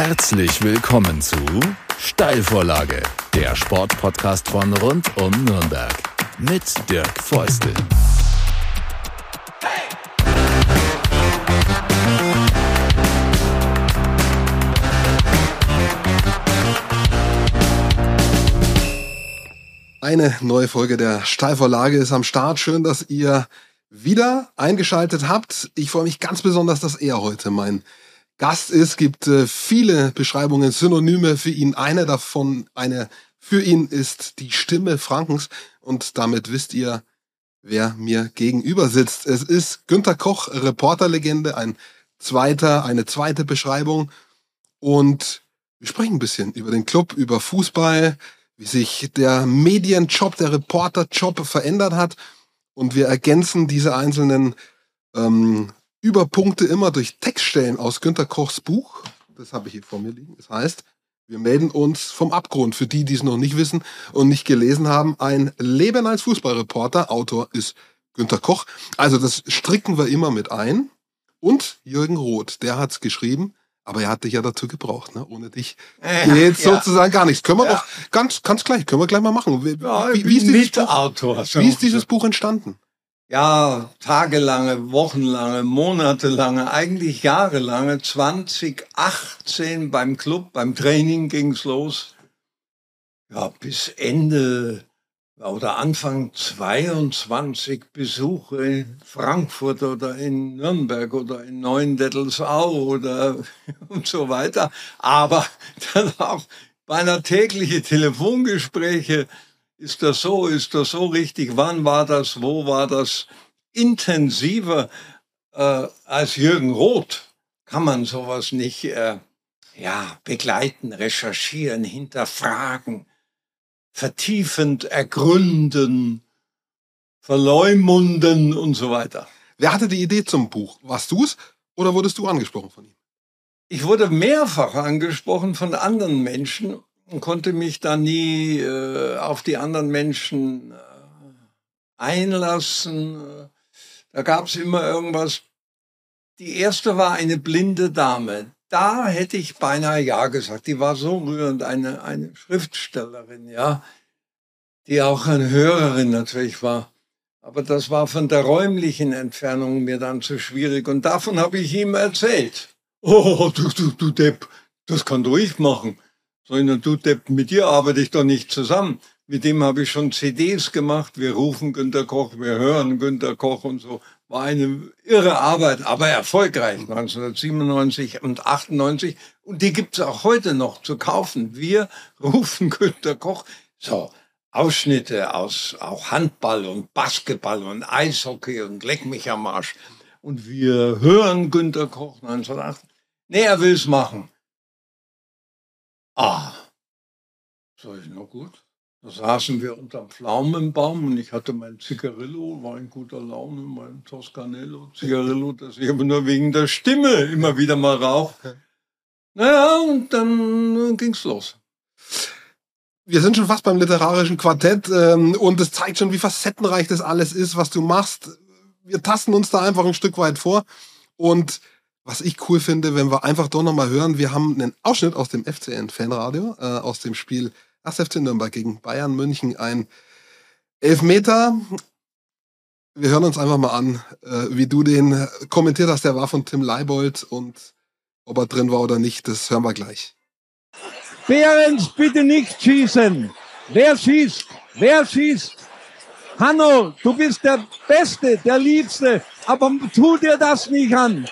Herzlich willkommen zu Steilvorlage, der Sportpodcast von rund um Nürnberg mit Dirk Feustel. Eine neue Folge der Steilvorlage ist am Start. Schön, dass ihr wieder eingeschaltet habt. Ich freue mich ganz besonders, dass er heute mein Gast ist. Gibt äh, viele Beschreibungen, Synonyme für ihn. Eine davon, eine für ihn ist die Stimme Frankens. Und damit wisst ihr, wer mir gegenüber sitzt. Es ist Günter Koch, Reporterlegende, ein zweiter, eine zweite Beschreibung. Und wir sprechen ein bisschen über den Club, über Fußball, wie sich der Medienjob, der Reporterjob verändert hat. Und wir ergänzen diese einzelnen ähm, Überpunkte immer durch Textstellen aus Günter Kochs Buch. Das habe ich hier vor mir liegen. Das heißt, wir melden uns vom Abgrund. Für die, die es noch nicht wissen und nicht gelesen haben, ein Leben als Fußballreporter. Autor ist Günter Koch. Also das stricken wir immer mit ein. Und Jürgen Roth, der hat es geschrieben. Aber er hat dich ja dazu gebraucht, ne? Ohne dich äh, geht ja. sozusagen gar nichts. Können wir ja. doch ganz, ganz gleich, können wir gleich mal machen. Wie, ja, wie, wie ist dieses, Buch, wie ist dieses Buch entstanden? Ja, tagelange, wochenlange, monatelange, eigentlich jahrelange. 2018 beim Club, beim Training ging's los. Ja, bis Ende oder Anfang 22 Besuche in Frankfurt oder in Nürnberg oder in Neuendettelsau oder und so weiter. Aber dann auch beinahe tägliche Telefongespräche. Ist das so? Ist das so richtig? Wann war das? Wo war das? Intensiver äh, als Jürgen Roth kann man sowas nicht äh, ja, begleiten, recherchieren, hinterfragen vertiefend ergründen, verleumunden und so weiter. Wer hatte die Idee zum Buch? Warst du es oder wurdest du angesprochen von ihm? Ich wurde mehrfach angesprochen von anderen Menschen konnte mich da nie äh, auf die anderen Menschen äh, einlassen. Da gab es immer irgendwas. Die erste war eine blinde Dame. Da hätte ich beinahe Ja gesagt. Die war so rührend, eine, eine Schriftstellerin, ja, die auch eine Hörerin natürlich war. Aber das war von der räumlichen Entfernung mir dann zu schwierig. Und davon habe ich ihm erzählt. Oh, du, du, du Depp, das kann doch ich machen. So, du Depp, mit dir arbeite ich doch nicht zusammen. Mit dem habe ich schon CDs gemacht. Wir rufen Günter Koch, wir hören Günter Koch und so. War eine irre Arbeit, aber erfolgreich 1997 und 98. Und die gibt's auch heute noch zu kaufen. Wir rufen Günter Koch. So, Ausschnitte aus auch Handball und Basketball und Eishockey und Leck mich am Arsch. Und wir hören Günter Koch 1908. Nee, er will's machen. Ah. So ist noch gut. Da saßen wir unterm Pflaumenbaum und ich hatte mein Zigarillo, war in guter Laune, mein Toscanello Zigarillo, das ich aber nur wegen der Stimme immer wieder mal rauche. Naja, und dann ging's los. Wir sind schon fast beim literarischen Quartett ähm, und es zeigt schon, wie facettenreich das alles ist, was du machst. Wir tasten uns da einfach ein Stück weit vor und was ich cool finde, wenn wir einfach doch nochmal hören, wir haben einen Ausschnitt aus dem FCN Fanradio, äh, aus dem Spiel 1. FC Nürnberg gegen Bayern München ein Elfmeter. Wir hören uns einfach mal an, äh, wie du den kommentiert hast. Der war von Tim Leibold und ob er drin war oder nicht, das hören wir gleich. Behrens, bitte nicht schießen. Wer schießt? Wer schießt? Hanno, du bist der Beste, der Liebste, aber tu dir das nicht an.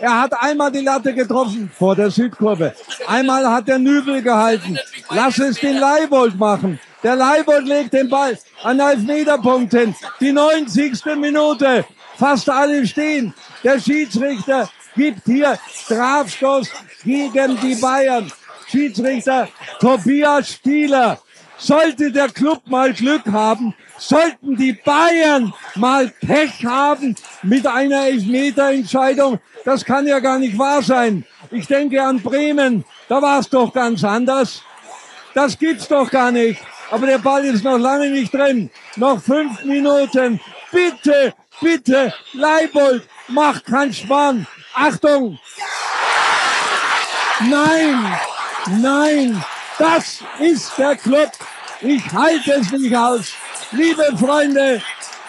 Er hat einmal die Latte getroffen vor der Südkurve. Einmal hat der Nübel gehalten. Lass es den Leibold machen. Der Leibold legt den Ball an Elfmeterpunkten. Die 90. Minute. Fast alle stehen. Der Schiedsrichter gibt hier Strafstoß gegen die Bayern. Schiedsrichter Tobias Stieler. Sollte der Club mal Glück haben, sollten die Bayern mal Pech haben mit einer Elfmeterentscheidung, das kann ja gar nicht wahr sein. Ich denke an Bremen, da war es doch ganz anders. Das gibt's doch gar nicht. Aber der Ball ist noch lange nicht drin. Noch fünf Minuten. Bitte, bitte, Leibold, mach keinen Schmarrn. Achtung! Nein, nein, das ist der Club. Ich halte es nicht aus. Liebe Freunde,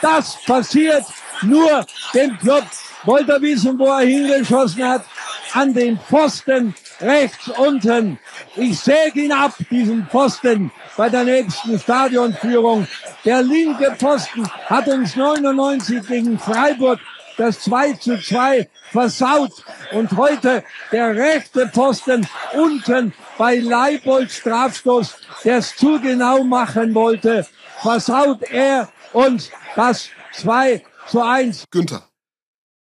das passiert nur dem Club. Wollt ihr wissen, wo er hingeschossen hat? An den Pfosten rechts unten. Ich säge ihn ab, diesen Pfosten, bei der nächsten Stadionführung. Der linke Pfosten hat uns 99 gegen Freiburg das 2 zu 2 versaut. Und heute der rechte Posten unten bei Leibold Strafstoß, der es zu genau machen wollte, versaut er uns das 2 zu 1. Günther,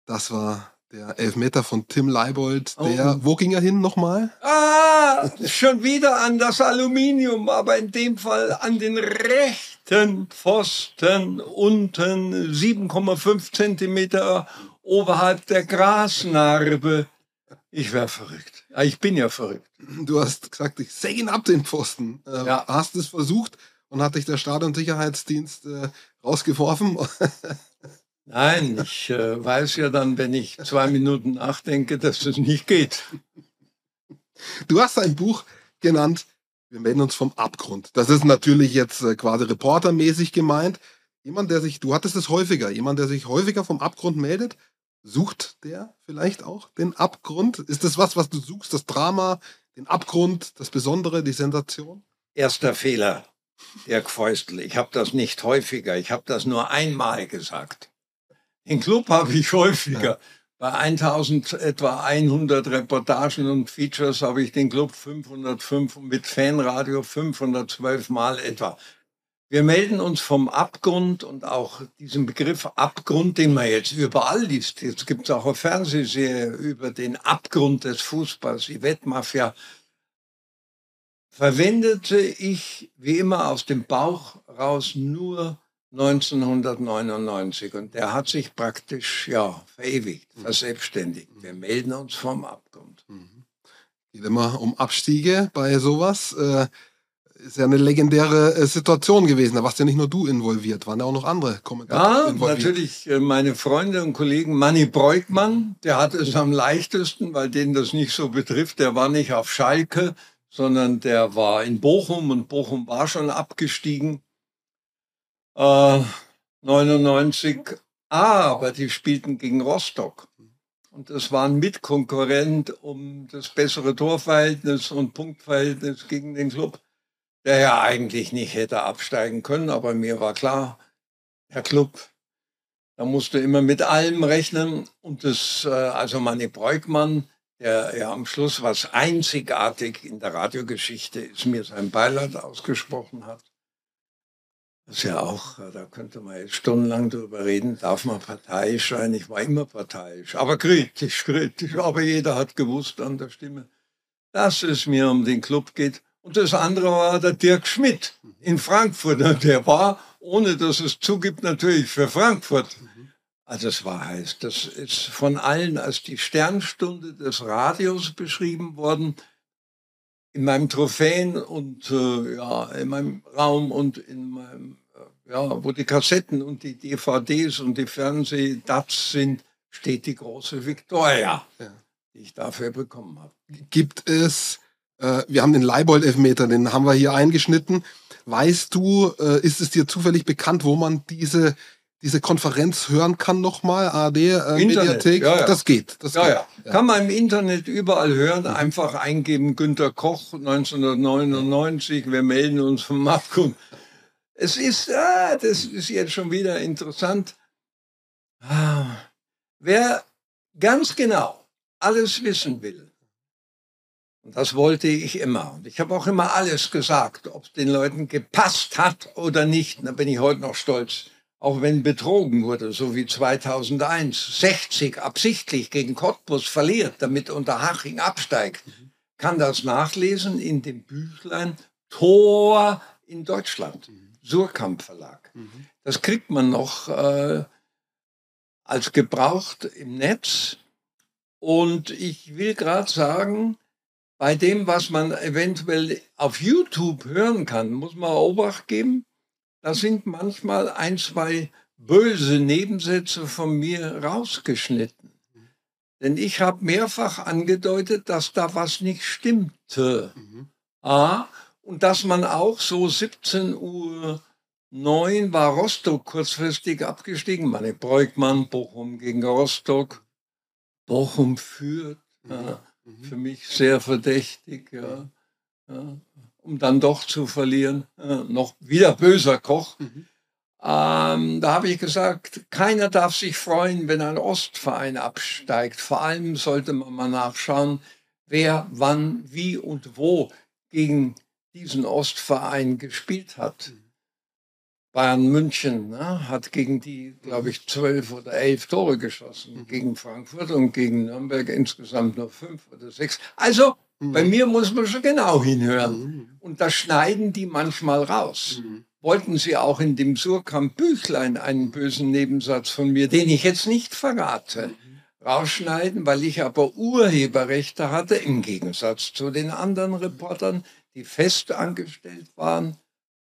das war der Elfmeter von Tim Leibold, der, oh. wo ging er hin nochmal? Ah, schon wieder an das Aluminium, aber in dem Fall an den rechten Pfosten unten 7,5 Zentimeter oberhalb der Grasnarbe. Ich wäre verrückt. Ah, ich bin ja verrückt. Du hast gesagt, ich säge ihn ab den Pfosten. Äh, ja. Hast es versucht und hat dich der Stadionsicherheitsdienst äh, rausgeworfen? Nein, ich äh, weiß ja dann, wenn ich zwei Minuten nachdenke, dass es nicht geht. Du hast ein Buch genannt, wir melden uns vom Abgrund. Das ist natürlich jetzt äh, quasi reportermäßig gemeint. Jemand, der sich, du hattest es häufiger, jemand, der sich häufiger vom Abgrund meldet, sucht der vielleicht auch den Abgrund? Ist das was, was du suchst, das Drama, den Abgrund, das Besondere, die Sensation? Erster Fehler, Dirk Feustl. Ich habe das nicht häufiger, ich habe das nur einmal gesagt. Den Club habe ich häufiger. Bei 1000 etwa 100 Reportagen und Features habe ich den Club 505 und mit Fanradio 512 Mal etwa. Wir melden uns vom Abgrund und auch diesen Begriff Abgrund, den man jetzt überall liest. Jetzt gibt es auch eine Fernsehserie über den Abgrund des Fußballs, die Wettmafia. Verwendete ich wie immer aus dem Bauch raus nur 1999 und der hat sich praktisch ja verewigt, mhm. verselbstständigt. Wir melden uns vom Abgrund. Mhm. Geht immer um Abstiege bei sowas. Äh, ist ja eine legendäre äh, Situation gewesen. Da warst ja nicht nur du involviert, waren ja auch noch andere Kommentatoren ja, involviert. natürlich äh, meine Freunde und Kollegen. Manny Breukmann, der hat es am leichtesten, weil den das nicht so betrifft. Der war nicht auf Schalke, sondern der war in Bochum und Bochum war schon abgestiegen. 99. Äh, aber die spielten gegen Rostock. Und das war ein Mitkonkurrent um das bessere Torverhältnis und Punktverhältnis gegen den Club, der ja eigentlich nicht hätte absteigen können. Aber mir war klar, Herr Club, da musste immer mit allem rechnen. Und das, äh, also Manni Breukmann, der ja am Schluss was einzigartig in der Radiogeschichte ist, mir sein Beileid ausgesprochen hat. Das ist ja auch, da könnte man jetzt stundenlang drüber reden, darf man parteiisch sein? Ich war immer parteiisch, aber kritisch, kritisch. Aber jeder hat gewusst an der Stimme, dass es mir um den Club geht. Und das andere war der Dirk Schmidt in Frankfurt. Der war, ohne dass es zugibt, natürlich für Frankfurt. Also es war heiß. Das ist von allen als die Sternstunde des Radios beschrieben worden in meinem Trophäen und äh, ja, in meinem Raum und in meinem, äh, ja, wo die Kassetten und die DVDs und die Fernseh-DATs sind, steht die große Victoria, ja. die ich dafür bekommen habe. Gibt es, äh, wir haben den Leibold-Elfmeter, den haben wir hier eingeschnitten. Weißt du, äh, ist es dir zufällig bekannt, wo man diese diese Konferenz hören kann nochmal, ARD, äh, Mediathek, ja, ja. das geht. Das ja, geht. Ja. Kann man im Internet überall hören, einfach eingeben, Günter Koch 1999, wir melden uns vom Abgrund. Es ist, ah, das ist jetzt schon wieder interessant. Ah, wer ganz genau alles wissen will, und das wollte ich immer. Und ich habe auch immer alles gesagt, ob es den Leuten gepasst hat oder nicht. Da bin ich heute noch stolz auch wenn betrogen wurde, so wie 2001, 60 absichtlich gegen Cottbus verliert, damit Unterhaching absteigt, kann das nachlesen in dem Büchlein Tor in Deutschland, Surkamp Verlag. Das kriegt man noch äh, als gebraucht im Netz. Und ich will gerade sagen, bei dem, was man eventuell auf YouTube hören kann, muss man Obacht geben da sind manchmal ein, zwei böse Nebensätze von mir rausgeschnitten. Denn ich habe mehrfach angedeutet, dass da was nicht stimmte. Mhm. Ah, und dass man auch so 17 Uhr 9 war Rostock kurzfristig abgestiegen. Meine Breukmann, Bochum gegen Rostock. Bochum führt. Mhm. Ja, für mich sehr verdächtig. Ja, ja, um dann doch zu verlieren. noch wieder böser Koch. Mhm. Ähm, da habe ich gesagt, keiner darf sich freuen, wenn ein Ostverein absteigt. Vor allem sollte man mal nachschauen, wer, wann, wie und wo gegen diesen Ostverein gespielt hat. Bayern München ne, hat gegen die, glaube ich, zwölf oder elf Tore geschossen. Mhm. Gegen Frankfurt und gegen Nürnberg insgesamt nur fünf oder sechs. Also mhm. bei mir muss man schon genau hinhören. Mhm. Und da schneiden die manchmal raus. Mhm wollten sie auch in dem Surkamp-Büchlein einen bösen Nebensatz von mir, den ich jetzt nicht verrate, rausschneiden, weil ich aber Urheberrechte hatte, im Gegensatz zu den anderen Reportern, die fest angestellt waren,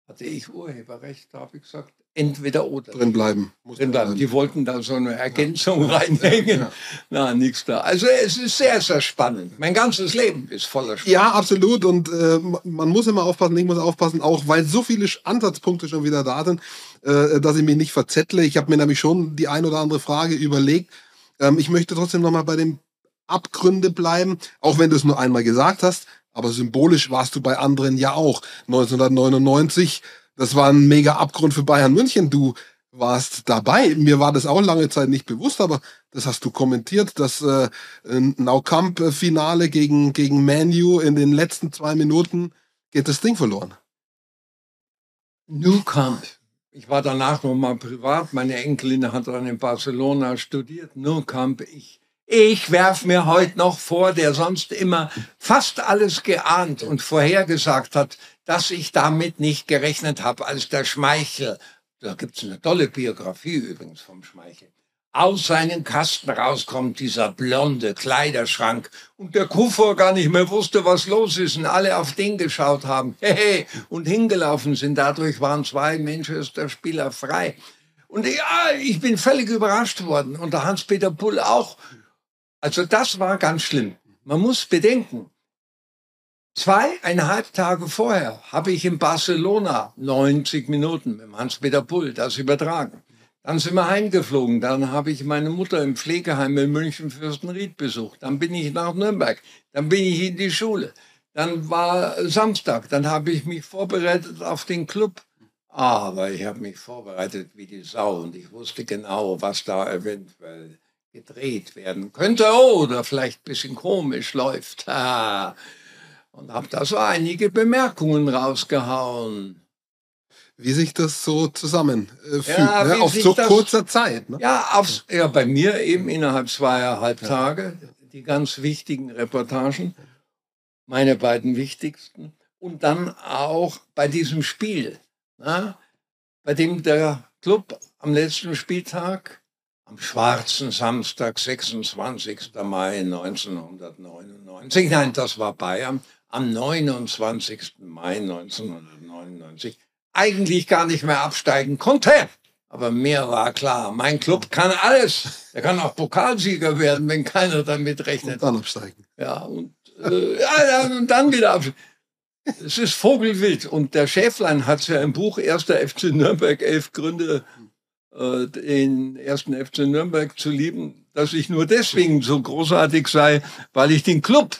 hatte ich Urheberrechte, habe ich gesagt, entweder oder. Drin bleiben. Drin bleiben. Die wollten da so eine Ergänzung ja. reinhängen. Ja. Na, nichts da. Also es ist sehr, sehr spannend. Mein ganzes Leben ist voller Spannung. Ja, absolut. Und äh, man muss immer aufpassen, ich muss aufpassen, auch weil so viele Ansatzpunkte schon wieder da sind, äh, dass ich mich nicht verzettle. Ich habe mir nämlich schon die ein oder andere Frage überlegt. Ähm, ich möchte trotzdem nochmal bei dem Abgründe bleiben, auch wenn du es nur einmal gesagt hast. Aber symbolisch warst du bei anderen ja auch. 1999 das war ein mega Abgrund für Bayern München. Du warst dabei. Mir war das auch lange Zeit nicht bewusst, aber das hast du kommentiert, das äh, Naukamp-Finale gegen, gegen Manu in den letzten zwei Minuten geht das Ding verloren. Newcamp. Ich war danach noch mal privat. Meine Enkelin hat dann in Barcelona studiert. Newcamp. Ich, ich werf mir heute noch vor, der sonst immer fast alles geahnt und vorhergesagt hat, dass ich damit nicht gerechnet habe, als der Schmeichel, da gibt's eine tolle Biografie übrigens vom Schmeichel, aus seinem Kasten rauskommt, dieser blonde Kleiderschrank, und der Kuffer gar nicht mehr wusste, was los ist, und alle auf den geschaut haben, hey, und hingelaufen sind. Dadurch waren zwei Manchester Spieler frei. Und ja, ich bin völlig überrascht worden. Und der Hans-Peter Pull auch. Also das war ganz schlimm. Man muss bedenken, Zweieinhalb Tage vorher habe ich in Barcelona 90 Minuten mit Hans-Peter Pull das übertragen. Dann sind wir heimgeflogen. Dann habe ich meine Mutter im Pflegeheim in München Fürstenried besucht. Dann bin ich nach Nürnberg. Dann bin ich in die Schule. Dann war Samstag. Dann habe ich mich vorbereitet auf den Club. Aber ich habe mich vorbereitet wie die Sau und ich wusste genau, was da eventuell gedreht werden könnte oder vielleicht ein bisschen komisch läuft. Und habe da so einige Bemerkungen rausgehauen. Wie sich das so zusammenfügt, äh, ja, ne? auf so das, kurzer Zeit. Ne? Ja, aufs, ja, bei mir eben innerhalb zweieinhalb ja. Tage die ganz wichtigen Reportagen, meine beiden wichtigsten. Und dann auch bei diesem Spiel, ne? bei dem der Club am letzten Spieltag am schwarzen Samstag, 26. Mai 1999, nein, das war Bayern, am 29. Mai 1999 eigentlich gar nicht mehr absteigen konnte. Aber mir war klar, mein Club kann alles. Er kann auch Pokalsieger werden, wenn keiner damit rechnet. Und dann absteigen. Ja, und, äh, ja, und dann wieder absteigen. Es ist Vogelwild. Und der Schäflein hat ja im Buch Erster FC Nürnberg elf Gründe, äh, den ersten FC Nürnberg zu lieben, dass ich nur deswegen so großartig sei, weil ich den Club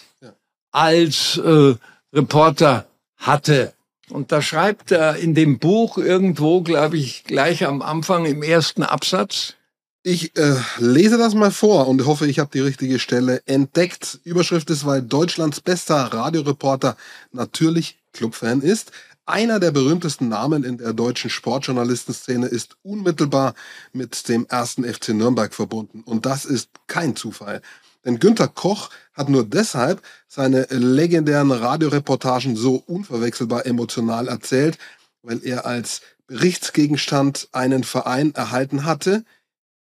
als äh, Reporter hatte. Und da schreibt er in dem Buch irgendwo, glaube ich, gleich am Anfang im ersten Absatz. Ich äh, lese das mal vor und hoffe, ich habe die richtige Stelle entdeckt. Überschrift ist, weil Deutschlands bester Radioreporter natürlich Clubfan ist. Einer der berühmtesten Namen in der deutschen Sportjournalistenszene ist unmittelbar mit dem ersten FC Nürnberg verbunden. Und das ist kein Zufall. Denn Günter Koch hat nur deshalb seine legendären Radioreportagen so unverwechselbar emotional erzählt, weil er als Berichtsgegenstand einen Verein erhalten hatte,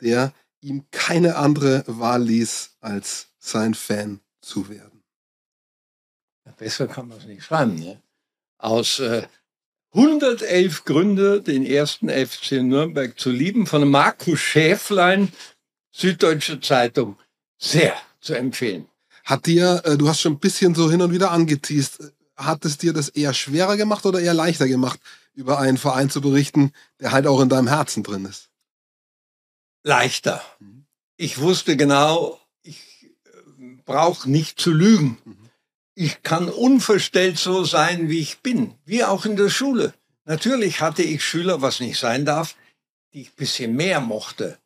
der ihm keine andere Wahl ließ, als sein Fan zu werden. Besser kann man es nicht schreiben. Ne? Aus äh, 111 Gründe, den ersten FC Nürnberg zu lieben, von Markus Schäflein, Süddeutsche Zeitung. Sehr zu empfehlen. Hat dir, äh, du hast schon ein bisschen so hin und wieder angeteased, hat es dir das eher schwerer gemacht oder eher leichter gemacht, über einen Verein zu berichten, der halt auch in deinem Herzen drin ist? Leichter. Ich wusste genau, ich äh, brauche nicht zu lügen. Ich kann unverstellt so sein, wie ich bin, wie auch in der Schule. Natürlich hatte ich Schüler, was nicht sein darf, die ich ein bisschen mehr mochte.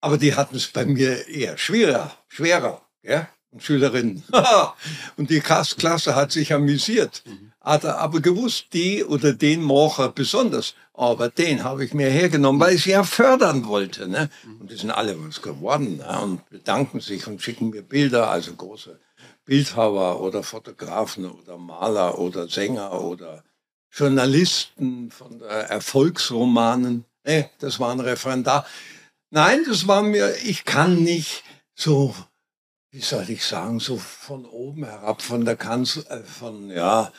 Aber die hatten es bei mir eher schwerer, schwerer. Ja? Und Schülerinnen. und die Klasse hat sich amüsiert. Hat er aber gewusst, die oder den Mocher besonders. Aber den habe ich mir hergenommen, weil ich sie ja fördern wollte. Ne? Und die sind alle was geworden ne? und bedanken sich und schicken mir Bilder, also große Bildhauer oder Fotografen oder Maler oder Sänger oder Journalisten von Erfolgsromanen. Nee, das war ein Referendar. Nein, das war mir, ich kann nicht so, wie soll ich sagen, so von oben herab, von der Kanzler, äh, von, ja,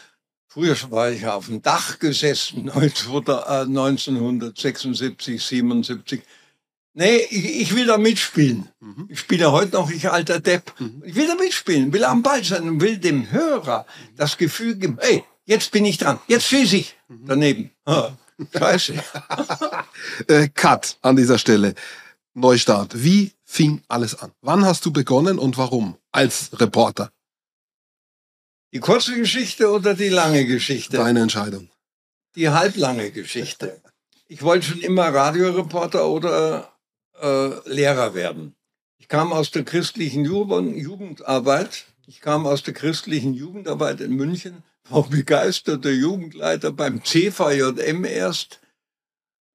früher war ich auf dem Dach gesessen, 1976, 77. Nee, ich, ich will da mitspielen. Mhm. Ich spiele heute noch, ich alter Depp. Mhm. Ich will da mitspielen, will am Ball sein und will dem Hörer das Gefühl geben, hey, jetzt bin ich dran, jetzt schieße ich mhm. daneben. Scheiße. äh, Cut an dieser Stelle. Neustart. Wie fing alles an? Wann hast du begonnen und warum als Reporter? Die kurze Geschichte oder die lange Geschichte? Deine Entscheidung. Die halblange Geschichte. Ich wollte schon immer Radioreporter oder äh, Lehrer werden. Ich kam aus der christlichen Jugendarbeit. Ich kam aus der christlichen Jugendarbeit in München war begeisterter Jugendleiter beim CVJM erst.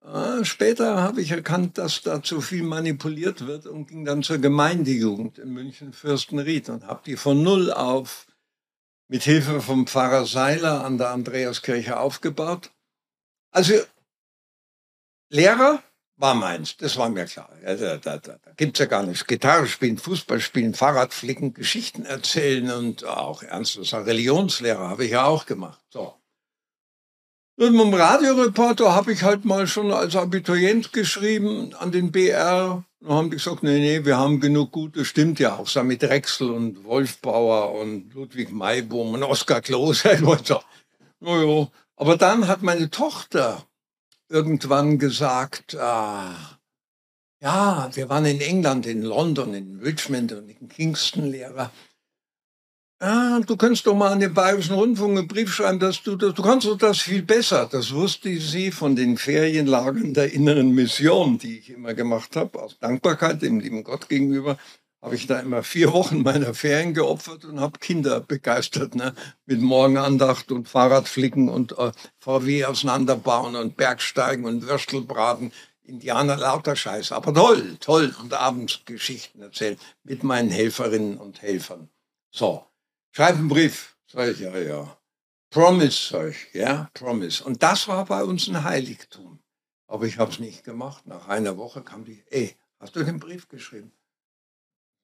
Äh, später habe ich erkannt, dass da zu viel manipuliert wird und ging dann zur Gemeindejugend in München-Fürstenried und habe die von null auf mit Hilfe vom Pfarrer Seiler an der Andreaskirche aufgebaut. Also Lehrer war meins, das war mir klar. Ja, da da, da, da gibt es ja gar nichts. Gitarre spielen, Fußball spielen, Fahrrad flicken, Geschichten erzählen und auch ernstes Religionslehrer habe ich ja auch gemacht. So. Mit dem Radioreporter habe ich halt mal schon als Abiturient geschrieben an den BR. Und haben die gesagt, nee, nee, wir haben genug gute, stimmt ja auch. Samit Drechsel und Wolf Bauer und Ludwig Maibohm und Oskar Klose. naja. Aber dann hat meine Tochter irgendwann gesagt, ah, ja, wir waren in England, in London, in Richmond und in Kingston Lehrer. Ah, du kannst doch mal an den Bayerischen Rundfunk einen Brief schreiben, dass du das, du kannst doch das viel besser. Das wusste sie von den Ferienlagern der inneren Mission, die ich immer gemacht habe, aus Dankbarkeit dem lieben Gott gegenüber habe ich da immer vier Wochen meiner Ferien geopfert und habe Kinder begeistert, ne? mit Morgenandacht und Fahrradflicken und äh, VW auseinanderbauen und Bergsteigen und Würstelbraten. Indianer lauter Scheiße, aber toll, toll. Und abends Geschichten erzählen mit meinen Helferinnen und Helfern. So, schreib einen Brief. Sag ich, ja, ja. Promise, sag ich, ja, Promise. Und das war bei uns ein Heiligtum. Aber ich habe es nicht gemacht. Nach einer Woche kam die, ey, hast du den Brief geschrieben?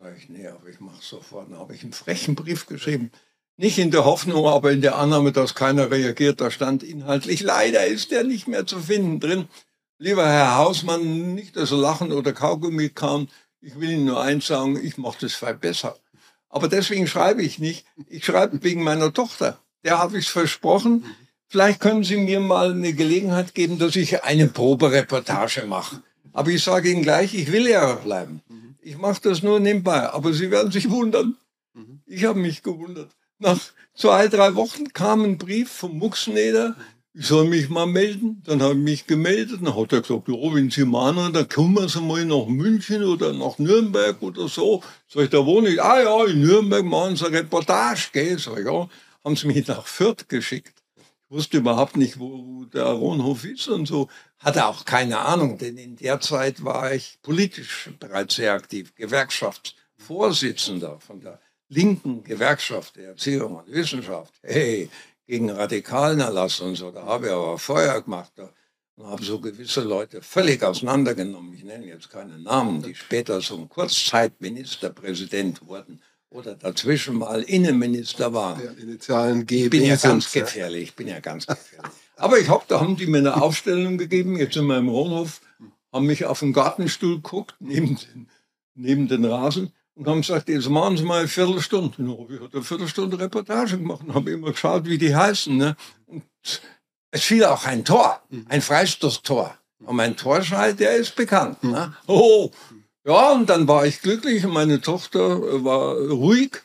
Sag ich, nee, aber ich mache sofort. Dann habe ich einen frechen Brief geschrieben. Nicht in der Hoffnung, aber in der Annahme, dass keiner reagiert. Da stand inhaltlich, leider ist der nicht mehr zu finden drin. Lieber Herr Hausmann, nicht, dass Lachen oder Kaugummi kam. Ich will Ihnen nur eins sagen, ich mache das viel besser. Aber deswegen schreibe ich nicht. Ich schreibe wegen meiner Tochter. Der habe ich versprochen. Vielleicht können Sie mir mal eine Gelegenheit geben, dass ich eine Probereportage mache. Aber ich sage Ihnen gleich, ich will Lehrer bleiben. Ich mache das nur nebenbei, aber Sie werden sich wundern. Ich habe mich gewundert. Nach zwei, drei Wochen kam ein Brief vom Muxeneder, ich soll mich mal melden. Dann habe ich mich gemeldet. Dann hat er gesagt, wenn Sie meinen, dann kommen Sie mal nach München oder nach Nürnberg oder so. Sag ich, da wohne ich. Ah ja, in Nürnberg machen Sie eine Reportage, gell? Sag ja. Haben Sie mich nach Fürth geschickt. Ich wusste überhaupt nicht, wo der Ronhof ist und so hatte auch keine Ahnung, denn in der Zeit war ich politisch bereits sehr aktiv, Gewerkschaftsvorsitzender von der linken Gewerkschaft der Erziehung und Wissenschaft. Hey, gegen radikalen Erlass und so, da habe ich aber Feuer gemacht. Da und habe so gewisse Leute völlig auseinandergenommen. Ich nenne jetzt keine Namen, die später so ein Kurzzeitministerpräsident wurden oder dazwischen mal Innenminister waren. Der Initialen. Ich bin ja ganz gefährlich, ich bin ja ganz gefährlich. Aber ich habe, da haben die mir eine Aufstellung gegeben, jetzt in meinem Wohnhof, haben mich auf den Gartenstuhl geguckt, neben den, neben den Rasen und haben gesagt, jetzt machen Sie mal eine Viertelstunde. Ich hatte eine Viertelstunde Reportage gemacht und habe immer geschaut, wie die heißen. Ne? Und es fiel auch ein Tor, ein Freistoßtor. Und mein Torschrei, der ist bekannt. Ne? Oh, ja, und dann war ich glücklich und meine Tochter war ruhig.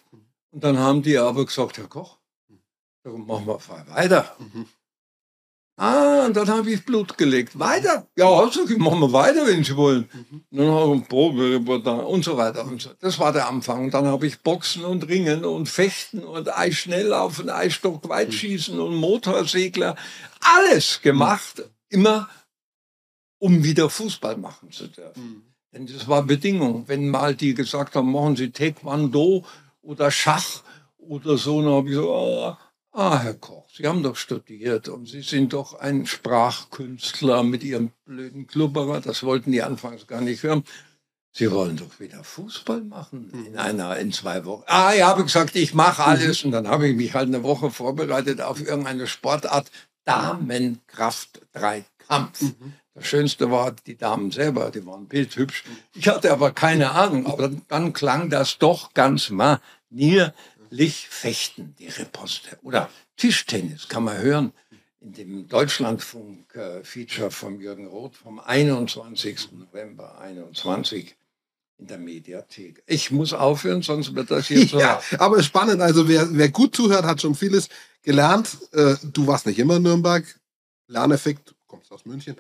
Und dann haben die aber gesagt, Herr Koch, machen wir weiter. Ah, und dann habe ich Blut gelegt. Weiter? Ja, also, machen wir weiter, wenn Sie wollen. Und dann habe ich Probereportage und so weiter und so. Das war der Anfang. Und dann habe ich Boxen und Ringen und Fechten und Eisschnelllaufen, Eisstock, Weitschießen und Motorsegler. Alles gemacht, immer um wieder Fußball machen zu dürfen. Denn das war Bedingung. Wenn mal die gesagt haben, machen Sie Taekwondo oder Schach oder so, dann habe ich so, ah, ah, Herr Koch, Sie haben doch studiert und Sie sind doch ein Sprachkünstler mit Ihrem blöden Klubberer. Das wollten die anfangs gar nicht hören. Sie wollen doch wieder Fußball machen in einer, in zwei Wochen. Ah, ich habe gesagt, ich mache alles. Und dann habe ich mich halt eine Woche vorbereitet auf irgendeine Sportart. Damenkraft-Dreikampf. Das Schönste war die Damen selber, die waren bildhübsch. Ich hatte aber keine Ahnung, aber dann klang das doch ganz manierlich fechten, die Reposte. Oder Tischtennis kann man hören in dem Deutschlandfunk-Feature von Jürgen Roth vom 21. November 21 in der Mediathek. Ich muss aufhören, sonst wird das hier so. Ja, aber spannend. Also wer, wer gut zuhört, hat schon vieles gelernt. Äh, du warst nicht immer in Nürnberg. Lerneffekt, du kommst aus München.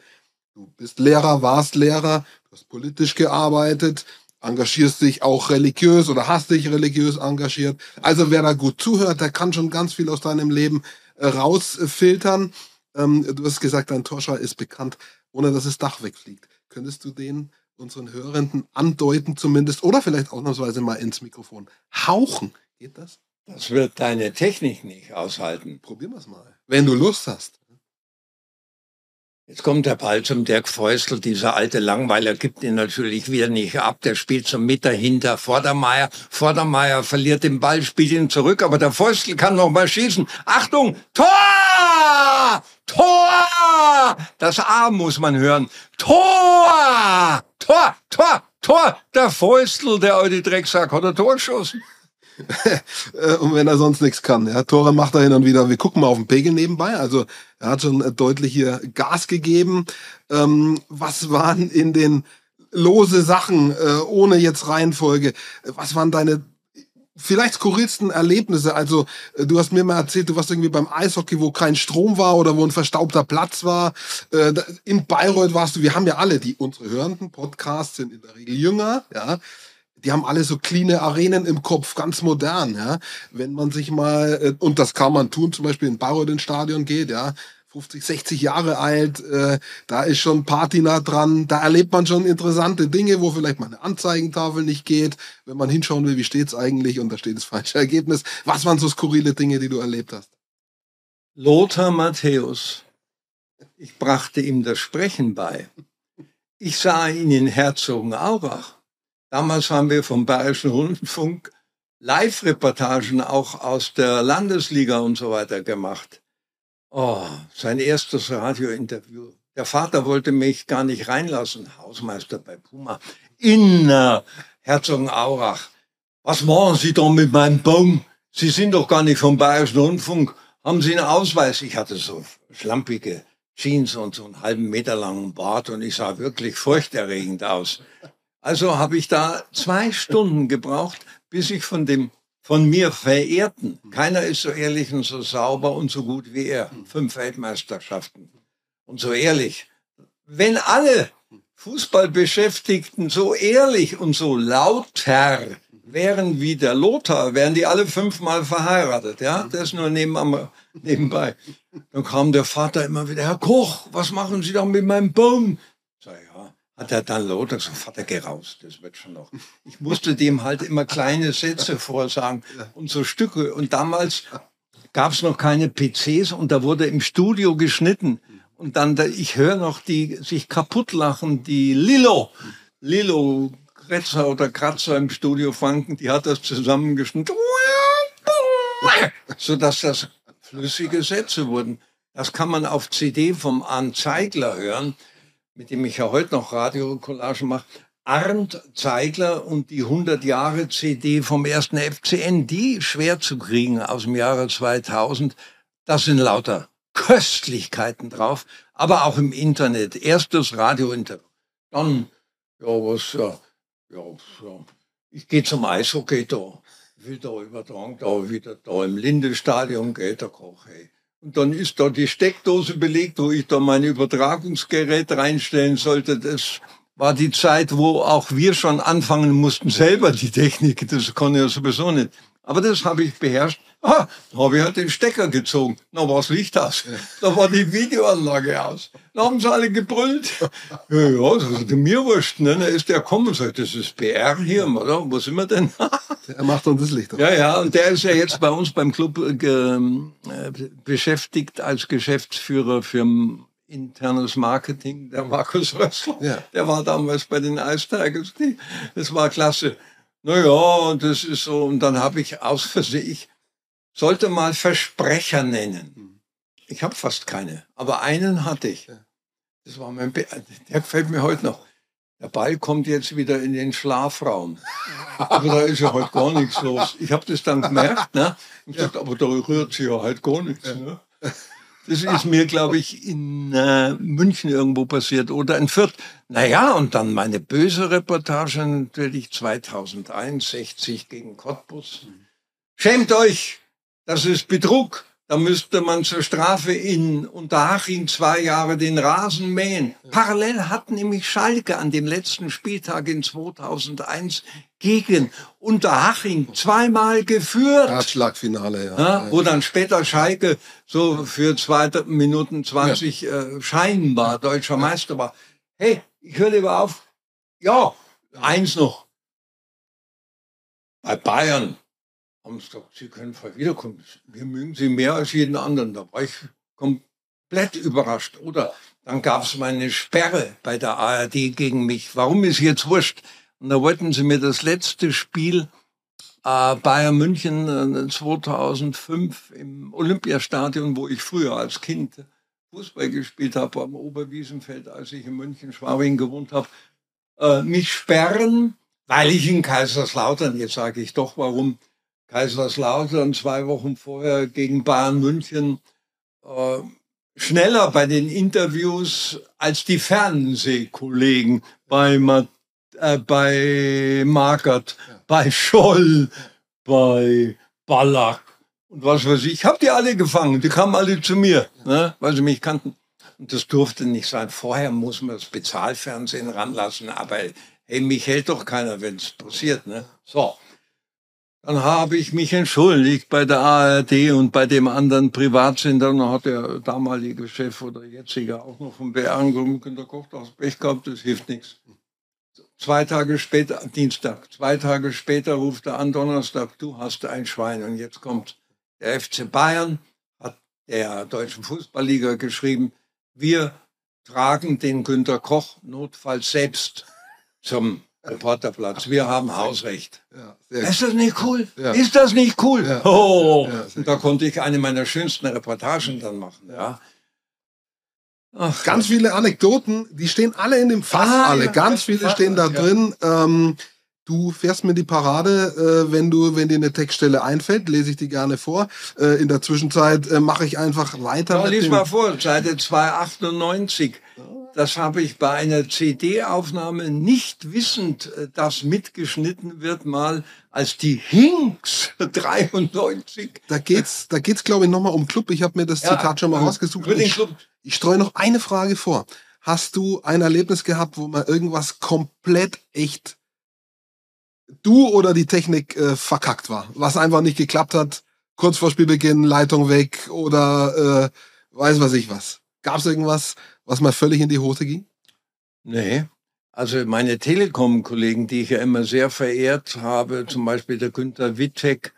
Du bist Lehrer, warst Lehrer, du hast politisch gearbeitet, engagierst dich auch religiös oder hast dich religiös engagiert. Also wer da gut zuhört, der kann schon ganz viel aus deinem Leben äh, rausfiltern. Ähm, du hast gesagt, dein Torschrei ist bekannt, ohne dass das Dach wegfliegt. Könntest du den unseren Hörenden andeuten zumindest oder vielleicht ausnahmsweise mal ins Mikrofon hauchen? Geht das? Das wird deine Technik nicht aushalten. Probieren wir es mal. Wenn du Lust hast. Jetzt kommt der Ball zum Dirk Feustel, dieser alte Langweiler gibt ihn natürlich wieder nicht ab. Der spielt zum Mitter hinter Vordermeier. Vordermeier verliert den Ball, spielt ihn zurück, aber der Feustel kann noch mal schießen. Achtung, Tor! Tor! Das A muss man hören. Tor! Tor! Tor! Tor! Der Feustel, der alte Drecksack, hat ein Tor geschossen. Äh, und wenn er sonst nichts kann. Ja, Tore macht er hin und wieder. Wir gucken mal auf den Pegel nebenbei. Also er hat schon deutlich hier Gas gegeben. Ähm, was waren in den lose Sachen, äh, ohne jetzt Reihenfolge, was waren deine vielleicht skurrilsten Erlebnisse? Also äh, du hast mir mal erzählt, du warst irgendwie beim Eishockey, wo kein Strom war oder wo ein verstaubter Platz war. Äh, in Bayreuth warst du, wir haben ja alle, die unsere hörenden Podcasts sind in der Regel jünger, ja die haben alle so cleane Arenen im Kopf, ganz modern, ja. Wenn man sich mal, äh, und das kann man tun, zum Beispiel in Bayreuth ins Stadion geht, ja, 50, 60 Jahre alt, äh, da ist schon Patina dran, da erlebt man schon interessante Dinge, wo vielleicht mal eine Anzeigentafel nicht geht, wenn man hinschauen will, wie steht's eigentlich und da steht das falsche Ergebnis. Was waren so skurrile Dinge, die du erlebt hast? Lothar Matthäus. Ich brachte ihm das Sprechen bei. Ich sah ihn in Herzogenaurach. Damals haben wir vom Bayerischen Rundfunk Live-Reportagen auch aus der Landesliga und so weiter gemacht. Oh, sein erstes Radiointerview. Der Vater wollte mich gar nicht reinlassen, Hausmeister bei Puma, in äh, Herzogenaurach. Was machen Sie da mit meinem Baum? Sie sind doch gar nicht vom Bayerischen Rundfunk. Haben Sie einen Ausweis? Ich hatte so schlampige Jeans und so einen halben Meter langen Bart und ich sah wirklich furchterregend aus. Also habe ich da zwei Stunden gebraucht, bis ich von dem von mir verehrten, keiner ist so ehrlich und so sauber und so gut wie er, fünf Weltmeisterschaften und so ehrlich. Wenn alle Fußballbeschäftigten so ehrlich und so lauter wären wie der Lothar, wären die alle fünfmal verheiratet, ja? Das nur nebenbei. Dann kam der Vater immer wieder, Herr Koch, was machen Sie da mit meinem Baum? Sag ich, ja, hat er dann lauter gesagt, Vater, geh raus, das wird schon noch. Ich musste dem halt immer kleine Sätze vorsagen und so Stücke. Und damals gab es noch keine PCs und da wurde im Studio geschnitten. Und dann, ich höre noch die sich kaputt lachen, die Lilo, Lilo Kretzer oder Kratzer im Studio Franken, die hat das zusammengeschnitten, sodass das flüssige Sätze wurden. Das kann man auf CD vom Arndt Zeigler hören mit dem ich ja heute noch Radiocollage mache. Arndt Zeigler und die 100 Jahre CD vom ersten FCN, die schwer zu kriegen aus dem Jahre 2000. Das sind lauter Köstlichkeiten drauf, aber auch im Internet. Erst das Radiointerview, dann, ja, was, ja, ja, ja. ich gehe zum Eishockey da, wieder übertragen, da wieder da im Lindestadion geht der Koch, hey. Und dann ist da die Steckdose belegt, wo ich da mein Übertragungsgerät reinstellen sollte. Das war die Zeit, wo auch wir schon anfangen mussten, selber die Technik, das konnte ja sowieso nicht. Aber das habe ich beherrscht. Ah, da habe ich halt den Stecker gezogen. Na, was Licht aus. Da war die Videoanlage aus. Da haben sie alle gebrüllt. Ja, ja das ist mir wurscht. Ne? Da ist der gekommen und sagt, das ist PR hier, oder? Wo sind wir denn? er macht uns das Licht. Ja, ja, und der ist ja jetzt bei uns beim Club äh, äh beschäftigt als Geschäftsführer für internes Marketing, der Markus Rössler. Ja. Der war damals bei den Ice Tigers. Das war klasse. Naja, und das ist so, und dann habe ich aus Versehen, ich sollte mal Versprecher nennen. Ich habe fast keine, aber einen hatte ich. Das war mein, Be der gefällt mir heute noch. Der Ball kommt jetzt wieder in den Schlafraum. Aber da ist ja heute gar nichts los. Ich habe das dann gemerkt, ne? Und gesagt, aber da rührt sich ja halt gar nichts. Ne? Das ist mir, glaube ich, in äh, München irgendwo passiert oder in Fürth. Naja, und dann meine böse Reportage natürlich 2001, 60 gegen Cottbus. Schämt euch, das ist Betrug. Da müsste man zur Strafe in Unterhaching zwei Jahre den Rasen mähen. Parallel hat nämlich Schalke an dem letzten Spieltag in 2001 gegen Unterhaching zweimal geführt. Herzschlagfinale, ja. ja. Wo dann später Schalke so für zwei Minuten 20 ja. äh, scheinbar deutscher Meister war. Hey, ich höre lieber auf. Ja, eins noch. Bei Bayern haben sie gesagt, Sie können voll wiederkommen. Wir mögen Sie mehr als jeden anderen. Da war ich komplett überrascht. Oder dann gab es mal eine Sperre bei der ARD gegen mich. Warum ist jetzt wurscht? Und da wollten sie mir das letzte Spiel äh, Bayern München äh, 2005 im Olympiastadion, wo ich früher als Kind Fußball gespielt habe am Oberwiesenfeld, als ich in München Schwabing gewohnt habe, äh, mich sperren, weil ich in Kaiserslautern, jetzt sage ich doch warum, Kaiserslautern zwei Wochen vorher gegen Bayern München äh, schneller bei den Interviews als die Fernsehkollegen bei, äh, bei Markert, ja. bei Scholl, bei Ballack und was weiß ich. Ich habe die alle gefangen, die kamen alle zu mir, ne, weil sie mich kannten. Und das durfte nicht sein. Vorher muss man das Bezahlfernsehen ranlassen, aber hey, mich hält doch keiner, wenn es passiert. Ne? So. Dann habe ich mich entschuldigt bei der ARD und bei dem anderen Privatsender. Dann hat der damalige Chef oder jetzige auch noch vom BR angerufen, der Koch das Pech gehabt, das hilft nichts. Zwei Tage später, Dienstag, zwei Tage später ruft er an, Donnerstag, du hast ein Schwein. Und jetzt kommt der FC Bayern, hat der Deutschen Fußballliga geschrieben, wir tragen den Günter Koch notfalls selbst zum Reporterplatz. Wir haben Hausrecht. Ja, ist das nicht cool? Ja. Ist das nicht cool? Ja. Oh, da konnte ich eine meiner schönsten Reportagen dann machen. Ja. Ach, ganz viele Anekdoten, die stehen alle in dem Fass, ah, alle. ganz viele stehen da drin. Ähm, Du fährst mir die Parade, äh, wenn du, wenn dir eine Textstelle einfällt, lese ich die gerne vor. Äh, in der Zwischenzeit äh, mache ich einfach weiter. Ja, lies mal vor, Seite 298. Das habe ich bei einer CD-Aufnahme nicht wissend, äh, dass mitgeschnitten wird, mal als die Hinks 93. Da geht's, da geht's, glaube ich, nochmal um Club. Ich habe mir das ja, Zitat schon mal rausgesucht. Ich, ich streue noch eine Frage vor. Hast du ein Erlebnis gehabt, wo man irgendwas komplett echt du oder die Technik äh, verkackt war, was einfach nicht geklappt hat, kurz vor Spielbeginn, Leitung weg oder äh, weiß was ich was. Gab es irgendwas, was mal völlig in die Hose ging? Nee. Also meine Telekom-Kollegen, die ich ja immer sehr verehrt habe, zum Beispiel der Günther Wittek,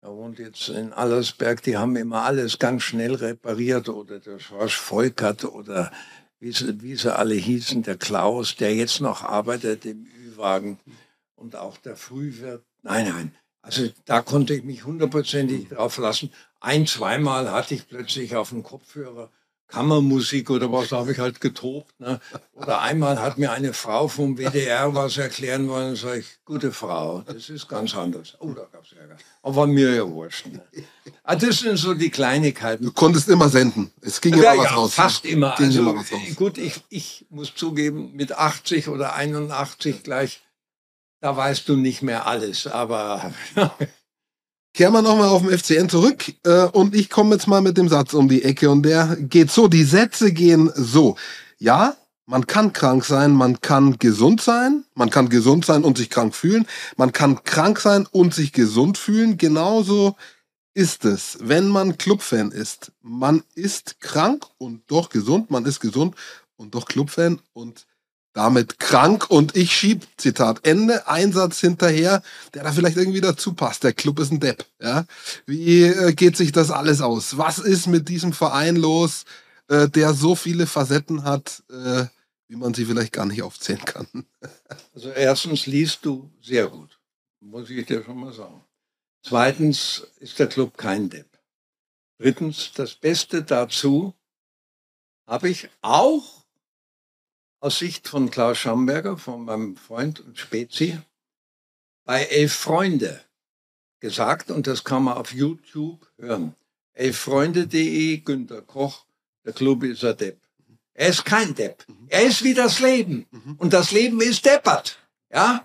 er wohnt jetzt in Allersberg, die haben immer alles ganz schnell repariert oder der Schorsch Volkert oder wie sie, wie sie alle hießen, der Klaus, der jetzt noch arbeitet im Ü-Wagen und auch der Frühwirt. Nein, nein. Also da konnte ich mich hundertprozentig drauf lassen. Ein, zweimal hatte ich plötzlich auf dem Kopfhörer Kammermusik oder was, da habe ich halt getobt. Ne? Oder einmal hat mir eine Frau vom WDR was erklären wollen, sage ich, gute Frau, das ist ganz anders. Oh, da gab es Ärger. Aber mir ja wurscht. Ne? Also das sind so die Kleinigkeiten. Du konntest immer senden. Es ging ja, immer was ja, raus. Fast immer. Ging Also, immer was raus. gut, ich, ich muss zugeben, mit 80 oder 81 gleich, da weißt du nicht mehr alles. Aber Kehren wir nochmal auf den FCN zurück äh, und ich komme jetzt mal mit dem Satz um die Ecke und der geht so, die Sätze gehen so. Ja, man kann krank sein, man kann gesund sein, man kann gesund sein und sich krank fühlen, man kann krank sein und sich gesund fühlen. Genauso ist es, wenn man Clubfan ist. Man ist krank und doch gesund, man ist gesund und doch Clubfan und damit krank und ich schieb, Zitat Ende, Einsatz hinterher, der da vielleicht irgendwie dazu passt. Der Club ist ein Depp. Ja? Wie äh, geht sich das alles aus? Was ist mit diesem Verein los, äh, der so viele Facetten hat, äh, wie man sie vielleicht gar nicht aufzählen kann? also erstens liest du sehr gut, muss ich dir schon mal sagen. Zweitens ist der Club kein Depp. Drittens, das Beste dazu habe ich auch aus Sicht von Klaus Schamberger, von meinem Freund und Spezi, bei Elf Freunde gesagt und das kann man auf YouTube hören. Elffreunde.de, Günter Koch, der Club ist ein Depp. Er ist kein Depp. Er ist wie das Leben. Und das Leben ist deppert. Ja?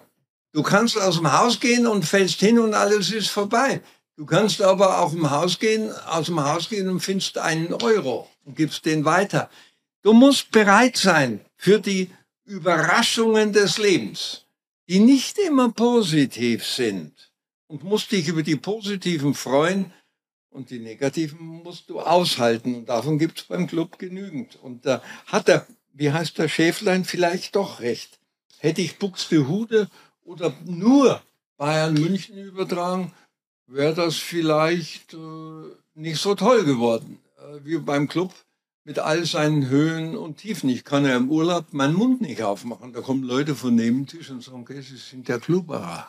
Du kannst aus dem Haus gehen und fällst hin und alles ist vorbei. Du kannst aber auch im Haus gehen, aus dem Haus gehen und findest einen Euro und gibst den weiter. Du musst bereit sein für die Überraschungen des Lebens, die nicht immer positiv sind. Und musst dich über die positiven freuen und die negativen musst du aushalten. Und davon gibt es beim Club genügend. Und da hat er, wie heißt der Schäflein, vielleicht doch recht. Hätte ich Buxtehude oder nur Bayern München übertragen, wäre das vielleicht äh, nicht so toll geworden äh, wie beim Club mit all seinen Höhen und Tiefen. Ich kann ja im Urlaub meinen Mund nicht aufmachen. Da kommen Leute von neben Tisch und sagen, okay, Sie sind der Klubberer.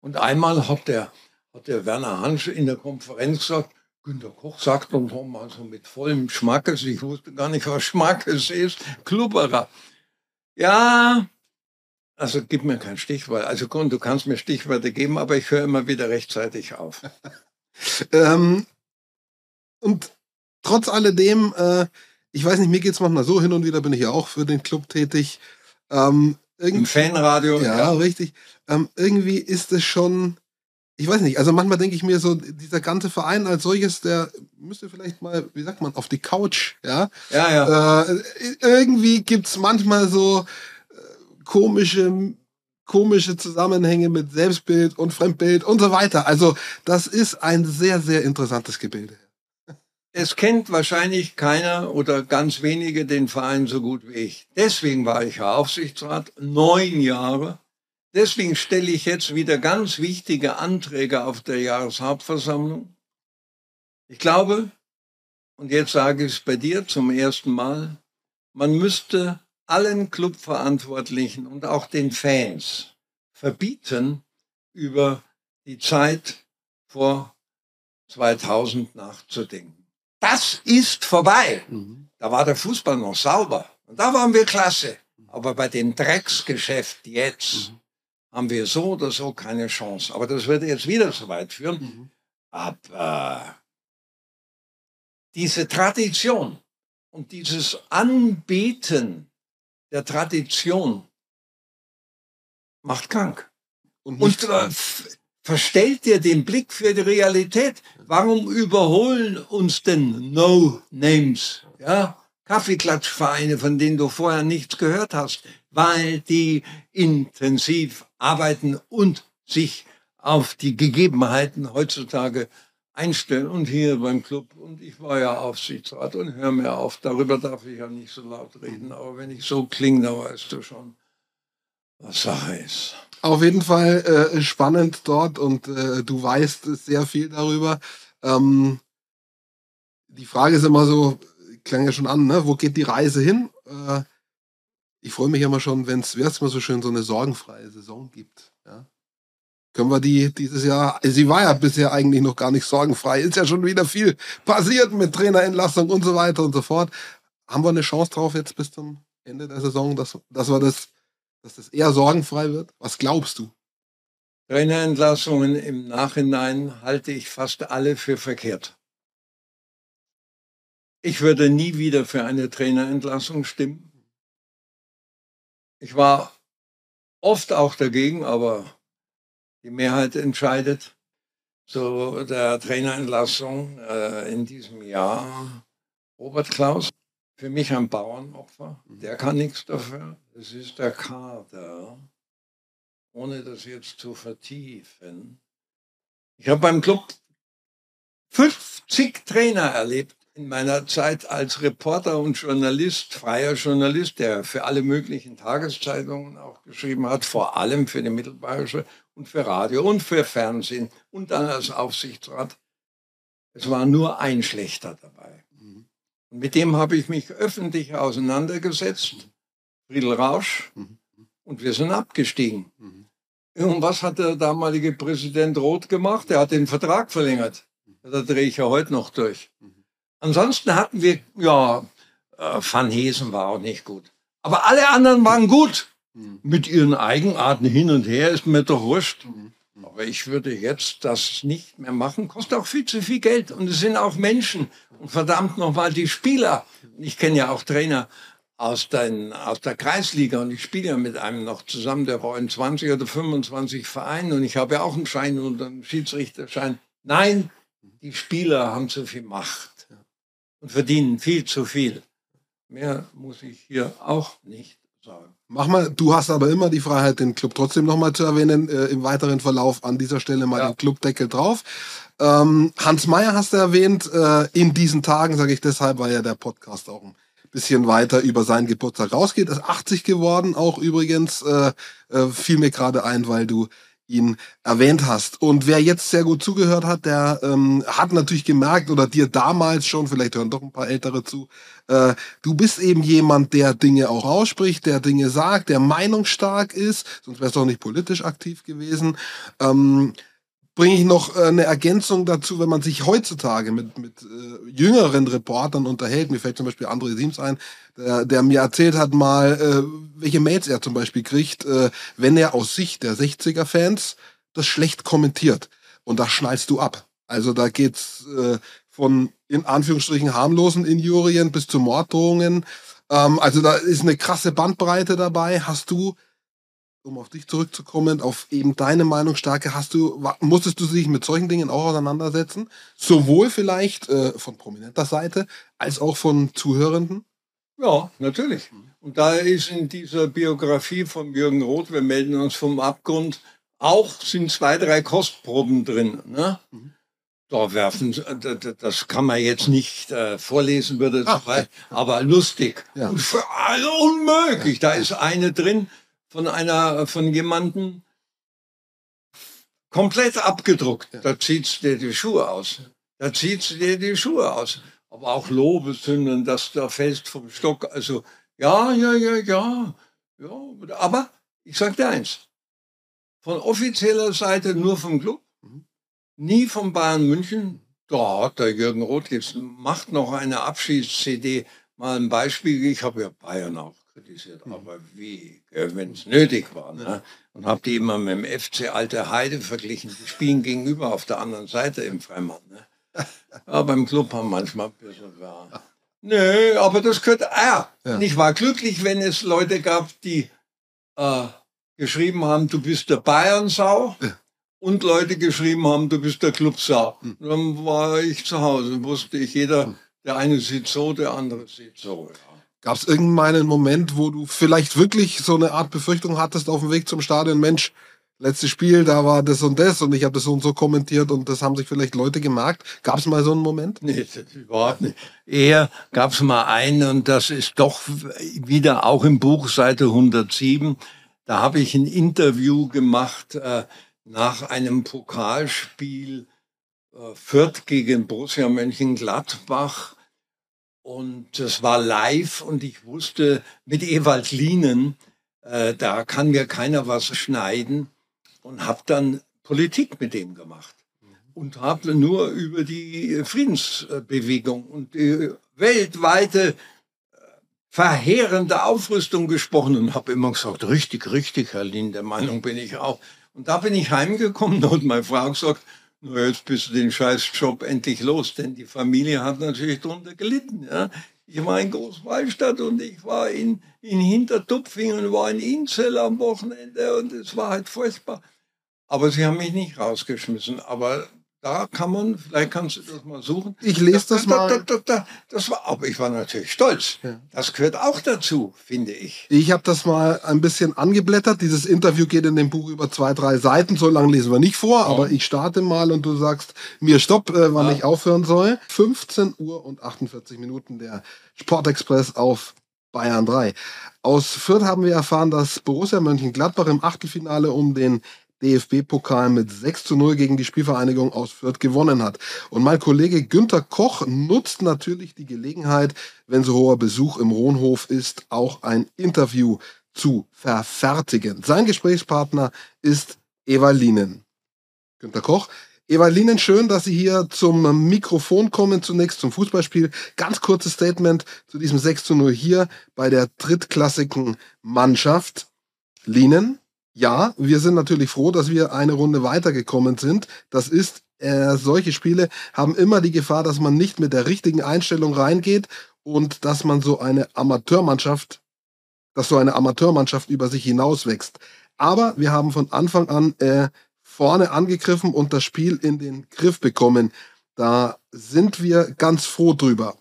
Und einmal hat der, hat der Werner Hansch in der Konferenz gesagt, Günter Koch sagt doch mal so mit vollem Schmackes, ich wusste gar nicht, was Schmackes ist, Klubberer. Ja, also gib mir kein Stichwort. Also Grund, du kannst mir Stichworte geben, aber ich höre immer wieder rechtzeitig auf. ähm, und trotz alledem, äh, ich weiß nicht, mir geht's manchmal so, hin und wieder bin ich ja auch für den Club tätig. Ähm, Im Fanradio. Ja, ja. richtig. Ähm, irgendwie ist es schon, ich weiß nicht, also manchmal denke ich mir so, dieser ganze Verein als solches, der müsste vielleicht mal, wie sagt man, auf die Couch, ja? Ja, ja. Äh, irgendwie gibt's manchmal so äh, komische komische Zusammenhänge mit Selbstbild und Fremdbild und so weiter. Also das ist ein sehr, sehr interessantes Gebilde. Es kennt wahrscheinlich keiner oder ganz wenige den Verein so gut wie ich. Deswegen war ich ja Aufsichtsrat, neun Jahre. Deswegen stelle ich jetzt wieder ganz wichtige Anträge auf der Jahreshauptversammlung. Ich glaube, und jetzt sage ich es bei dir zum ersten Mal, man müsste allen Clubverantwortlichen und auch den Fans verbieten, über die Zeit vor 2000 nachzudenken. Das ist vorbei. Mhm. Da war der Fußball noch sauber. Und da waren wir klasse. Aber bei dem Drecksgeschäft jetzt mhm. haben wir so oder so keine Chance. Aber das würde jetzt wieder so weit führen. Mhm. Aber diese Tradition und dieses Anbeten der Tradition macht krank. Und, und äh, verstellt dir den Blick für die Realität. Warum überholen uns denn No-Names? Ja? Kaffeeklatschvereine, von denen du vorher nichts gehört hast, weil die intensiv arbeiten und sich auf die Gegebenheiten heutzutage einstellen. Und hier beim Club, und ich war ja Aufsichtsrat und hör mir auf, darüber darf ich ja nicht so laut reden, aber wenn ich so klinge, dann weißt du schon, Sache ist. Auf jeden Fall äh, spannend dort und äh, du weißt sehr viel darüber. Ähm, die Frage ist immer so, klang ja schon an, ne? wo geht die Reise hin? Äh, ich freue mich immer schon, wenn es, immer so schön, so eine sorgenfreie Saison gibt. Ja? können wir die dieses Jahr, sie war ja bisher eigentlich noch gar nicht sorgenfrei, ist ja schon wieder viel passiert mit Trainerentlassung und so weiter und so fort. Haben wir eine Chance drauf jetzt bis zum Ende der Saison, dass, dass wir das, dass das eher sorgenfrei wird? Was glaubst du? Trainerentlassungen im Nachhinein halte ich fast alle für verkehrt. Ich würde nie wieder für eine Trainerentlassung stimmen. Ich war oft auch dagegen, aber die Mehrheit entscheidet. So der Trainerentlassung äh, in diesem Jahr. Robert Klaus, für mich ein Bauernopfer. Mhm. Der kann nichts dafür. Es ist der Kader. Ohne das jetzt zu vertiefen. Ich habe beim Club 50 Trainer erlebt in meiner Zeit als Reporter und Journalist, freier Journalist, der für alle möglichen Tageszeitungen auch geschrieben hat, vor allem für die Mittelbayerische und für Radio und für Fernsehen und dann als Aufsichtsrat. Es war nur ein schlechter dabei. Mhm. Und mit dem habe ich mich öffentlich auseinandergesetzt, Friedel Rausch, mhm. und wir sind abgestiegen. Mhm. Und was hat der damalige Präsident Roth gemacht? Er hat den Vertrag verlängert. Da drehe ich ja heute noch durch. Ansonsten hatten wir, ja, äh, Van Hesen war auch nicht gut. Aber alle anderen waren gut. Mhm. Mit ihren Eigenarten hin und her ist mir doch wurscht. Mhm. Aber ich würde jetzt das nicht mehr machen. Kostet auch viel zu viel Geld. Und es sind auch Menschen. Und verdammt nochmal die Spieler. Ich kenne ja auch Trainer aus, den, aus der Kreisliga und ich spiele ja mit einem noch zusammen, der war in 20 oder 25 Vereinen und ich habe ja auch einen Schein und einen Schiedsrichterschein. Nein, die Spieler haben zu viel Macht und verdienen viel zu viel. Mehr muss ich hier auch nicht sagen. Mach mal, du hast aber immer die Freiheit, den Club trotzdem nochmal zu erwähnen, äh, im weiteren Verlauf an dieser Stelle mal ja. den Clubdeckel drauf. Ähm, Hans Meyer hast du erwähnt, äh, in diesen Tagen, sage ich deshalb, weil ja der Podcast auch ein bisschen weiter über seinen Geburtstag rausgeht. Ist 80 geworden, auch übrigens, äh, äh, fiel mir gerade ein, weil du ihn erwähnt hast. Und wer jetzt sehr gut zugehört hat, der ähm, hat natürlich gemerkt oder dir damals schon, vielleicht hören doch ein paar Ältere zu, äh, du bist eben jemand, der Dinge auch ausspricht, der Dinge sagt, der meinungsstark ist, sonst wärst du auch nicht politisch aktiv gewesen. Ähm, bringe ich noch äh, eine Ergänzung dazu, wenn man sich heutzutage mit, mit äh, jüngeren Reportern unterhält. Mir fällt zum Beispiel André Siems ein, der, der mir erzählt hat mal, äh, welche Mails er zum Beispiel kriegt, äh, wenn er aus Sicht der 60er-Fans das schlecht kommentiert. Und da schnallst du ab. Also da geht's äh, von in Anführungsstrichen harmlosen Injurien bis zu Morddrohungen. Ähm, also da ist eine krasse Bandbreite dabei. Hast du um auf dich zurückzukommen, auf eben deine Meinungsstärke, hast du, musstest du dich mit solchen Dingen auch auseinandersetzen? Sowohl vielleicht äh, von prominenter Seite als auch von Zuhörenden? Ja, natürlich. Und da ist in dieser Biografie von Jürgen Roth, wir melden uns vom Abgrund, auch sind zwei, drei Kostproben drin. Ne? Mhm. Da werfen, das kann man jetzt nicht äh, vorlesen, würde Ach, aber lustig. Ja. Und für alle unmöglich. Da ist eine drin, von einer, von jemanden komplett abgedruckt. Da zieht's dir die Schuhe aus. Da zieht's dir die Schuhe aus. Aber auch Lobeshymnen, dass da fällst vom Stock. Also, ja, ja, ja, ja. Ja, aber ich sag dir eins. Von offizieller Seite nur vom Club. Mhm. Nie von Bayern München. Da hat der Jürgen Roth jetzt macht noch eine Abschieds-CD. Mal ein Beispiel. Ich habe ja Bayern auch kritisiert, mhm. aber wie, wenn es nötig war. Ne? Und habe die immer mit dem FC Alte Heide verglichen. Die spielen gegenüber auf der anderen Seite im Freimann. Ne? Aber beim Club haben manchmal ein bisschen, ja. Nö, aber das könnte, ah, ja. ich war glücklich, wenn es Leute gab, die äh, geschrieben haben, du bist der Bayernsau. Ja. Und Leute geschrieben haben, du bist der Clubsau. Mhm. Dann war ich zu Hause, wusste ich, jeder, hm. der eine sieht so, der andere sieht so. Ja. Gab es irgendwann einen Moment, wo du vielleicht wirklich so eine Art Befürchtung hattest auf dem Weg zum Stadion, Mensch, letztes Spiel, da war das und das und ich habe das so und so kommentiert und das haben sich vielleicht Leute gemerkt. Gab es mal so einen Moment? Nee, überhaupt nicht. Eher gab es mal einen und das ist doch wieder auch im Buch Seite 107. Da habe ich ein Interview gemacht äh, nach einem Pokalspiel äh, Fürth gegen Borussia Mönchengladbach und es war live und ich wusste mit Ewald Lienen, äh, da kann mir keiner was schneiden und habe dann Politik mit dem gemacht und habe nur über die Friedensbewegung und die weltweite verheerende Aufrüstung gesprochen und habe immer gesagt, richtig, richtig, Herr Lin, der Meinung bin ich auch. Und da bin ich heimgekommen und meine Frau gesagt, na, jetzt bist du den Scheißjob endlich los, denn die Familie hat natürlich darunter gelitten. Ja. Ich war in Großwallstadt und ich war in, in Hintertupfing und war in Inzell am Wochenende und es war halt furchtbar. Aber sie haben mich nicht rausgeschmissen. Aber da kann man, vielleicht kannst du das mal suchen. Ich lese das, das mal. Da, da, das war, aber ich war natürlich stolz. Ja. Das gehört auch dazu, finde ich. Ich habe das mal ein bisschen angeblättert. Dieses Interview geht in dem Buch über zwei, drei Seiten. So lange lesen wir nicht vor, oh. aber ich starte mal und du sagst mir Stopp, äh, wann ja. ich aufhören soll. 15 Uhr und 48 Minuten der Sportexpress auf Bayern 3. Aus Fürth haben wir erfahren, dass Borussia Mönchengladbach im Achtelfinale um den DFB-Pokal mit 6 zu 0 gegen die Spielvereinigung aus Fürth gewonnen hat. Und mein Kollege Günther Koch nutzt natürlich die Gelegenheit, wenn so hoher Besuch im Rohnhof ist, auch ein Interview zu verfertigen. Sein Gesprächspartner ist Eva Lienen. Günther Koch, Eva Lienen, schön, dass Sie hier zum Mikrofon kommen, zunächst zum Fußballspiel. Ganz kurzes Statement zu diesem 6 zu 0 hier bei der drittklassigen Mannschaft. Lienen, ja, wir sind natürlich froh, dass wir eine Runde weitergekommen sind. Das ist, äh, solche Spiele haben immer die Gefahr, dass man nicht mit der richtigen Einstellung reingeht und dass man so eine Amateurmannschaft, dass so eine Amateurmannschaft über sich hinauswächst. Aber wir haben von Anfang an äh, vorne angegriffen und das Spiel in den Griff bekommen. Da sind wir ganz froh drüber.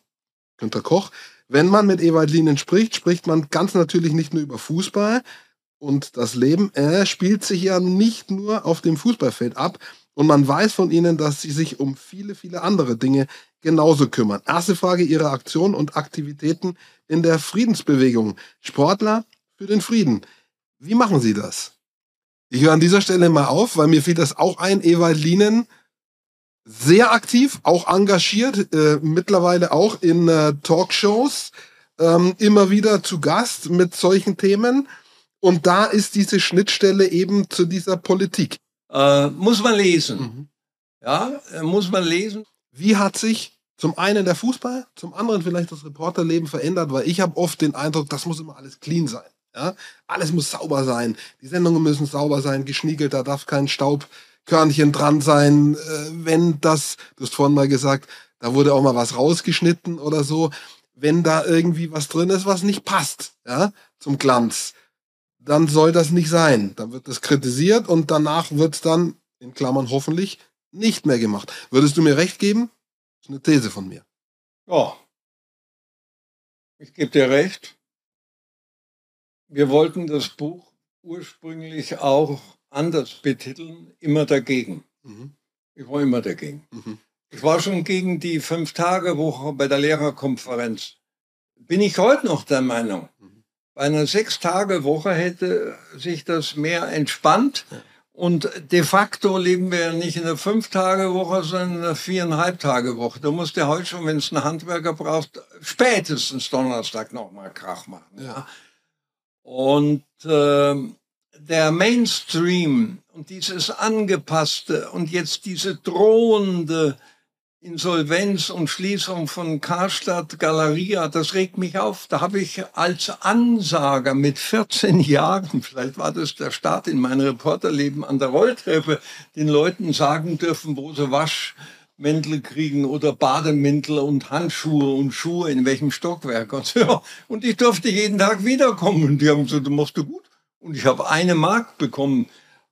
Günter Koch. Wenn man mit Ewald Lienen spricht, spricht man ganz natürlich nicht nur über Fußball, und das Leben äh, spielt sich ja nicht nur auf dem Fußballfeld ab. Und man weiß von ihnen, dass sie sich um viele, viele andere Dinge genauso kümmern. Erste Frage, Ihre Aktionen und Aktivitäten in der Friedensbewegung. Sportler für den Frieden. Wie machen Sie das? Ich höre an dieser Stelle mal auf, weil mir fiel das auch ein. Ewald Lienen, sehr aktiv, auch engagiert, äh, mittlerweile auch in äh, Talkshows, ähm, immer wieder zu Gast mit solchen Themen. Und da ist diese Schnittstelle eben zu dieser Politik. Äh, muss man lesen. Mhm. Ja, äh, muss man lesen. Wie hat sich zum einen der Fußball, zum anderen vielleicht das Reporterleben verändert, weil ich habe oft den Eindruck, das muss immer alles clean sein. Ja? Alles muss sauber sein. Die Sendungen müssen sauber sein, geschniegelt, da darf kein Staubkörnchen dran sein. Äh, wenn das, du hast vorhin mal gesagt, da wurde auch mal was rausgeschnitten oder so. Wenn da irgendwie was drin ist, was nicht passt, ja, zum Glanz dann soll das nicht sein. Dann wird das kritisiert und danach wird es dann, in Klammern hoffentlich, nicht mehr gemacht. Würdest du mir recht geben? Das ist eine These von mir. Ja. Ich gebe dir recht. Wir wollten das Buch ursprünglich auch anders betiteln, immer dagegen. Mhm. Ich war immer dagegen. Mhm. Ich war schon gegen die Fünf-Tage-Woche bei der Lehrerkonferenz. Bin ich heute noch der Meinung. Bei einer Sechs-Tage-Woche hätte sich das mehr entspannt. Und de facto leben wir ja nicht in einer Fünf-Tage-Woche, sondern in einer Viereinhalb-Tage-Woche. Du musst ja heute schon, wenn es einen Handwerker braucht, spätestens Donnerstag nochmal Krach machen. Ja. Und äh, der Mainstream und dieses angepasste und jetzt diese drohende Insolvenz und Schließung von Karstadt Galeria, das regt mich auf. Da habe ich als Ansager mit 14 Jahren, vielleicht war das der Start in mein Reporterleben an der Rolltreppe, den Leuten sagen dürfen, wo sie Waschmäntel kriegen oder Bademäntel und Handschuhe und Schuhe in welchem Stockwerk. Und, so. und ich durfte jeden Tag wiederkommen. Und die haben gesagt, du machst du gut. Und ich habe eine Mark bekommen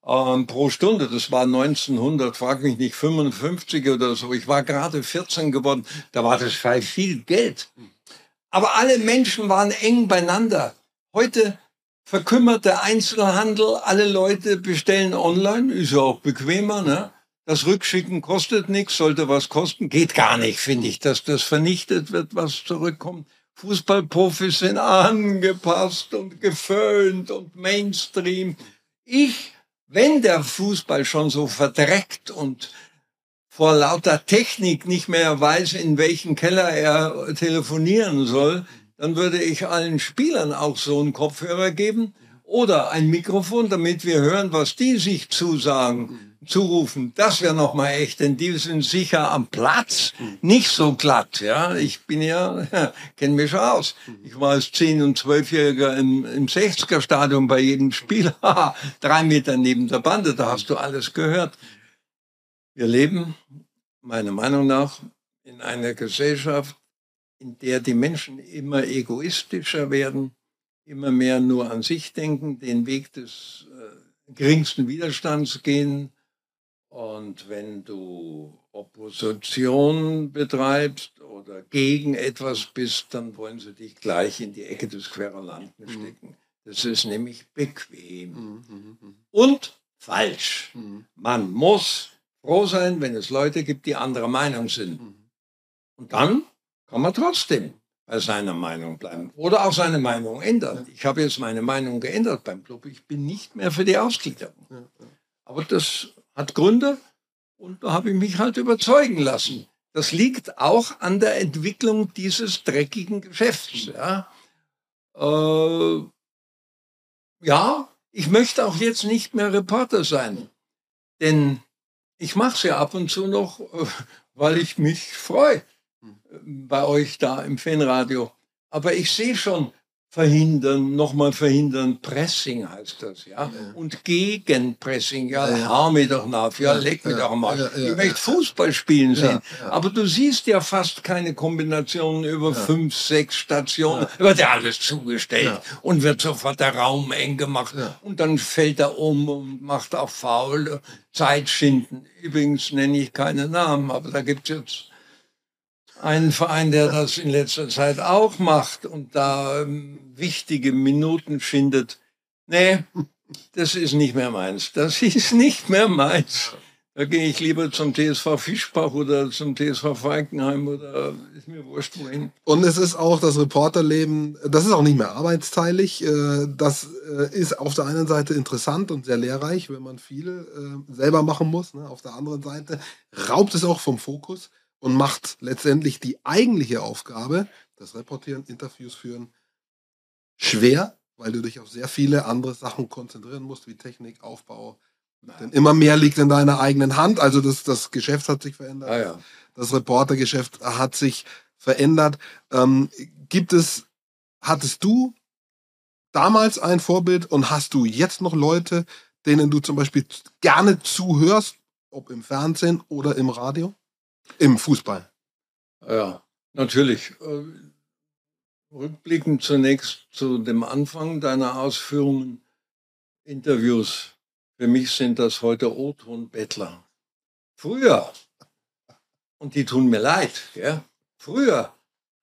ähm, pro Stunde. Das war 1900, frag mich nicht, 55 oder so. Ich war gerade 14 geworden. Da war das viel Geld. Aber alle Menschen waren eng beieinander. Heute verkümmert der Einzelhandel. Alle Leute bestellen online. Ist ja auch bequemer, ne? Das Rückschicken kostet nichts, sollte was kosten. Geht gar nicht, finde ich, dass das vernichtet wird, was zurückkommt. Fußballprofis sind angepasst und geföhnt und Mainstream. Ich wenn der Fußball schon so verdreckt und vor lauter Technik nicht mehr weiß, in welchen Keller er telefonieren soll, dann würde ich allen Spielern auch so einen Kopfhörer geben Oder ein Mikrofon, damit wir hören, was die sich zusagen, zurufen. Das wäre noch mal echt, denn die sind sicher am Platz nicht so glatt. Ja, ich bin ja, kenne mich schon aus. Ich war als 10- und 12-Jähriger im, im 60er-Stadion bei jedem Spiel, drei Meter neben der Bande, da hast du alles gehört. Wir leben, meiner Meinung nach, in einer Gesellschaft, in der die Menschen immer egoistischer werden, immer mehr nur an sich denken, den Weg des äh, geringsten Widerstands gehen. Und wenn du Opposition betreibst oder gegen etwas bist, dann wollen sie dich gleich in die Ecke des Querulanten stecken. Das ist nämlich bequem. Und falsch. Man muss froh sein, wenn es Leute gibt, die anderer Meinung sind. Und dann kann man trotzdem bei seiner Meinung bleiben oder auch seine Meinung ändern. Ich habe jetzt meine Meinung geändert beim Club. Ich bin nicht mehr für die Ausgliederung. Aber das hat Gründe und da habe ich mich halt überzeugen lassen. Das liegt auch an der Entwicklung dieses dreckigen Geschäfts. Ja, äh, ja ich möchte auch jetzt nicht mehr Reporter sein, denn ich mache es ja ab und zu noch, äh, weil ich mich freue bei euch da im Fanradio. Aber ich sehe schon, verhindern, nochmal verhindern, Pressing heißt das, ja. Und Gegenpressing, ja, Ja, ja. hau mir doch nach, ja, Ja, leck mir ja, doch mal. ja, ja, ich möchte Fußball spielen sehen. ja. Aber du siehst ja fast keine Kombinationen über fünf, sechs Stationen. Wird ja alles zugestellt Ja. und wird sofort der Raum eng gemacht. Ja. Und dann fällt er um und macht auch faul, Zeit schinden. Übrigens nenne ich keine Namen, aber da gibt es jetzt einen Verein, der das in letzter Zeit auch macht und da ähm, wichtige Minuten schindet. Nee, das ist nicht mehr meins. Das ist nicht mehr meins. Da gehe ich lieber zum TSV Fischbach oder zum TSV Falkenheim oder ist mir wurscht wohin. Und es ist auch das Reporterleben, das ist auch nicht mehr arbeitsteilig. äh, Das äh, ist auf der einen Seite interessant und sehr lehrreich, wenn man viel äh, selber machen muss. ne? Auf der anderen Seite raubt es auch vom Fokus und macht letztendlich die eigentliche Aufgabe, das Reportieren, Interviews führen, schwer, weil du dich auf sehr viele andere Sachen konzentrieren musst, wie Technik, Aufbau. Denn immer mehr liegt in deiner eigenen Hand. Also das, das Geschäft hat sich verändert Ah ja. das Reportergeschäft hat sich verändert. Ähm, gibt es, hattest du damals ein Vorbild und hast du jetzt noch Leute, denen du zum Beispiel gerne zuhörst, ob im Fernsehen oder im Radio? Im Fußball. Ja, natürlich. Äh, Rückblickend zunächst zu dem Anfang deiner Ausführungen, Interviews. Für mich sind das heute O-Ton-Bettler. Früher, und die tun mir leid, ja, früher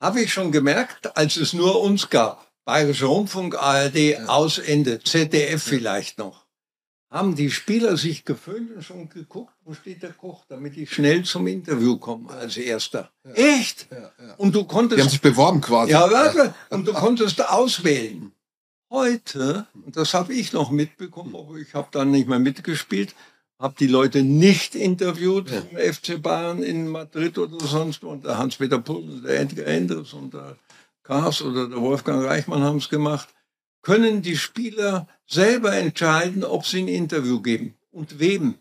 habe ich schon gemerkt, als es nur uns gab, Bayerischer Rundfunk, ARD, aus Ende, ZDF vielleicht noch, haben die Spieler sich geföhnt und schon geguckt, wo steht der Koch, damit ich schnell zum Interview komme als Erster. Echt? Und du Die haben konntest, sich beworben quasi. ja, warte, und du konntest auswählen. Heute, und das habe ich noch mitbekommen, aber ich habe dann nicht mehr mitgespielt, habe die Leute nicht interviewt im FC Bayern in Madrid oder sonst wo. Und der Hans-Peter Pull, und der Endres und der Kars oder der Wolfgang Reichmann haben es gemacht. Können die Spieler selber entscheiden, ob sie ein Interview geben und wem?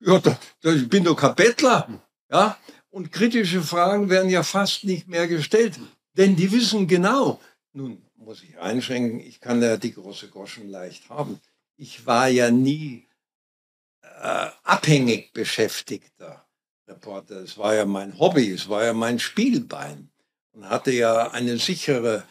Ja, da, da, ich bin doch kein Bettler. Ja? Und kritische Fragen werden ja fast nicht mehr gestellt, denn die wissen genau. Nun muss ich einschränken, ich kann ja die große Groschen leicht haben. Ich war ja nie äh, abhängig beschäftigter Reporter. Es war ja mein Hobby, es war ja mein Spielbein und hatte ja eine sichere